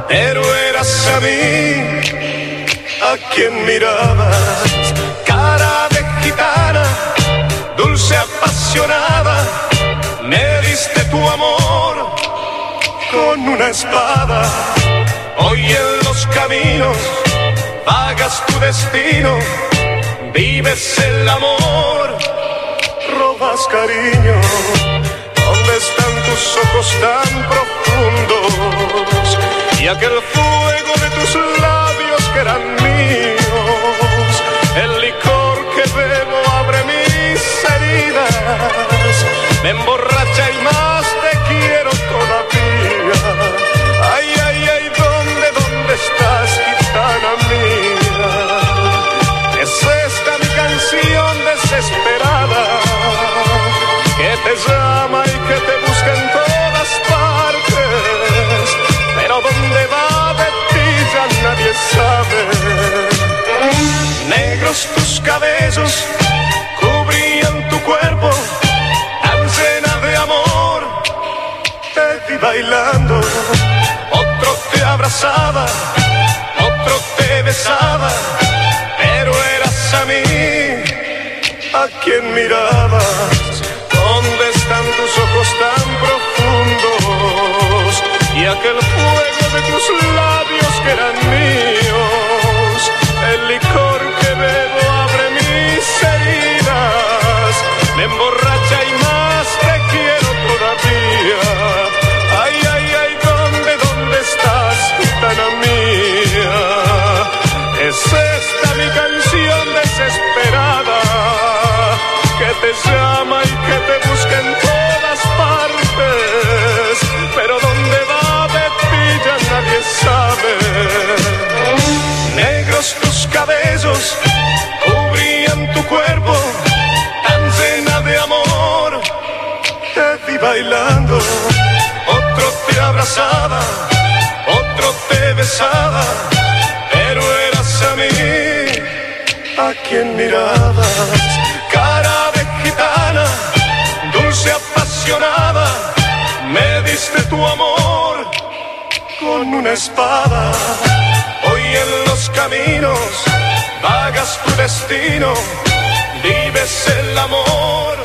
pero eras a mí a quien mirabas. Cara de gitana, dulce apasionada, me diste tu amor con una espada. Hoy en los caminos vagas tu destino, vives el amor, robas cariño. ¿Dónde están tus ojos tan profundos? Y aquel fuego de tus labios que eran míos. El licor que bebo abre mis heridas, me emborracha y más te quiero todavía. Ay, ay, ay, ¿dónde, dónde estás, gitana bailando, otro te abrazaba, otro te besaba, pero eras a mí a quien mirabas. ¿Dónde están tus ojos tan profundos? Y aquel fuego de tus labios que eran míos. Mirabas. Cara de gitana, dulce apasionada, me diste tu amor con una espada. Hoy en los caminos vagas tu destino, vives el amor,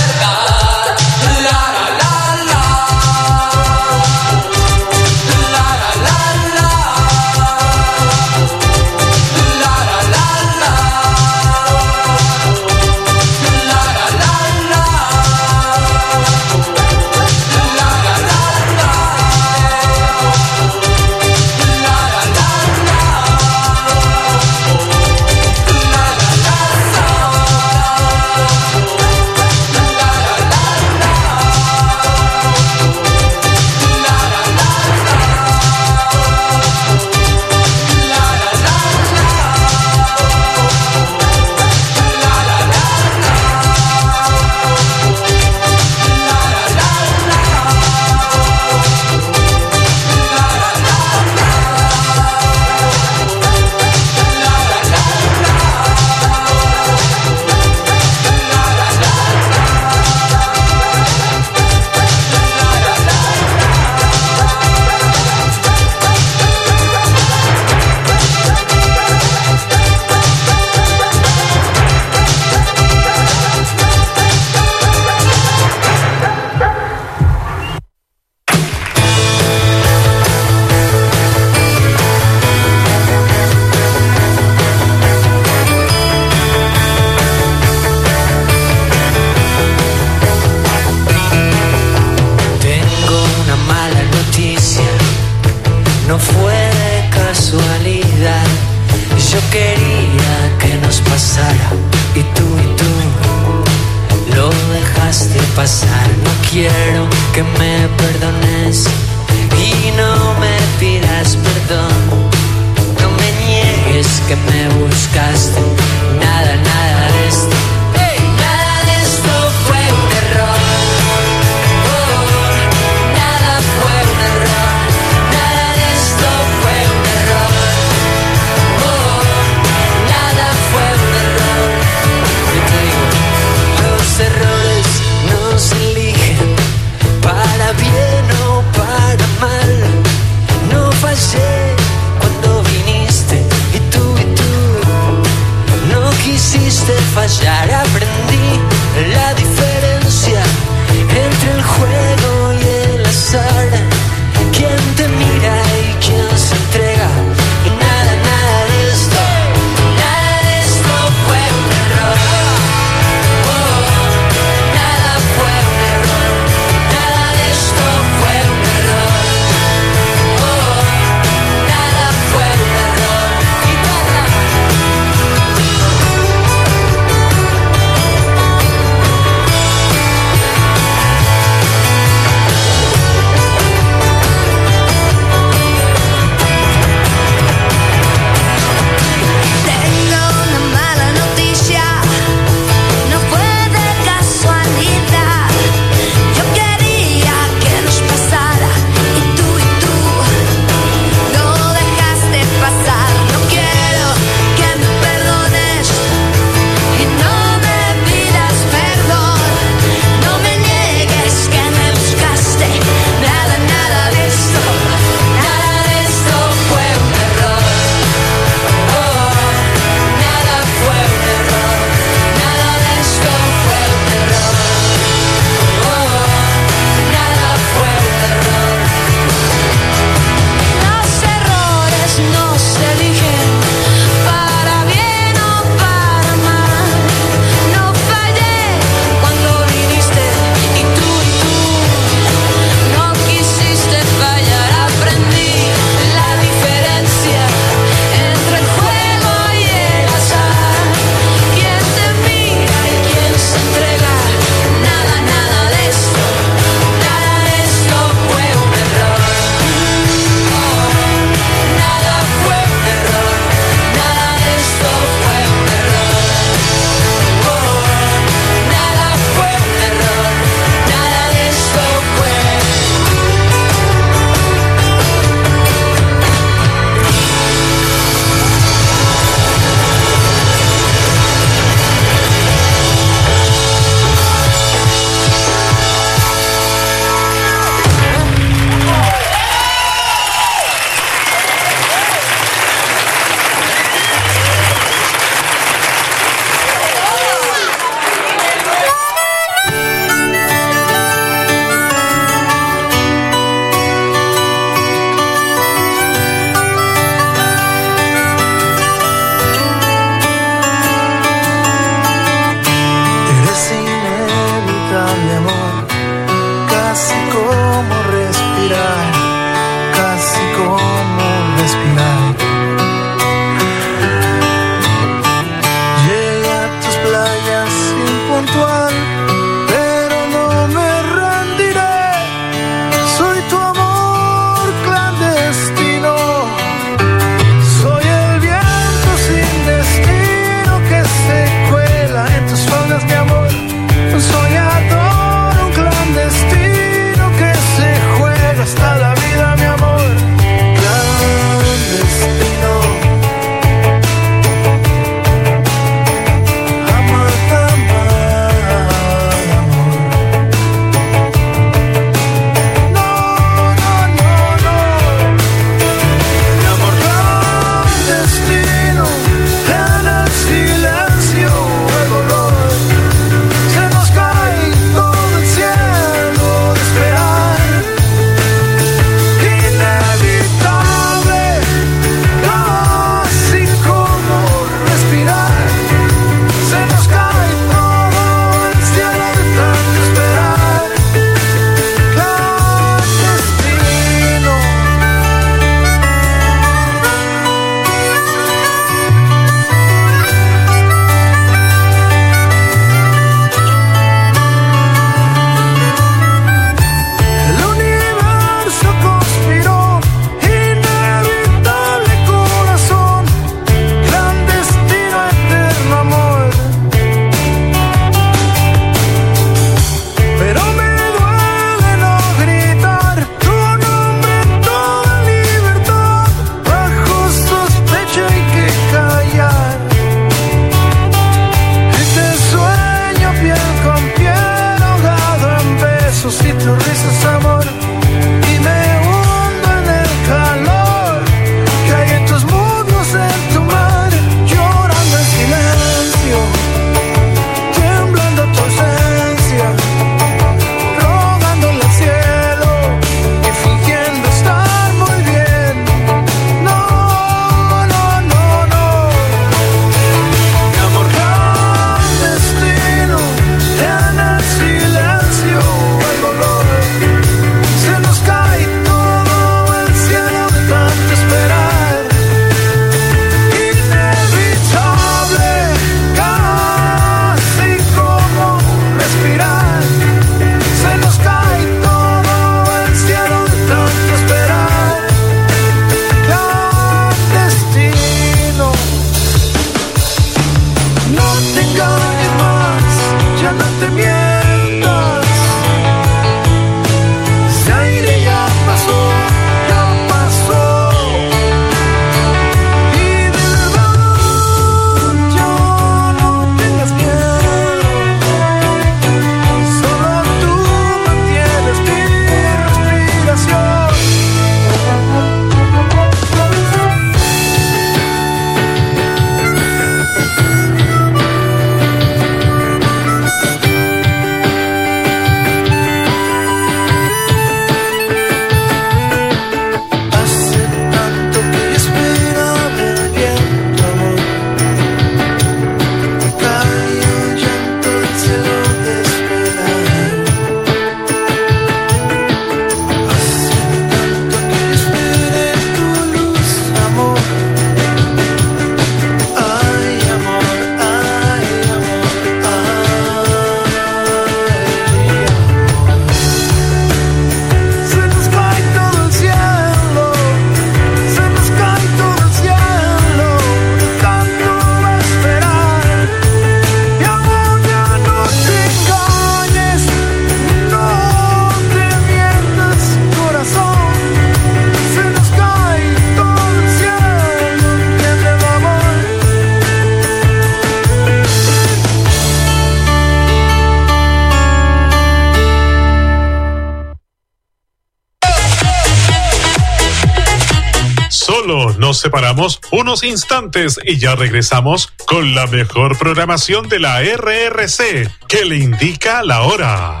instantes y ya regresamos con la mejor programación de la RRC que le indica la hora.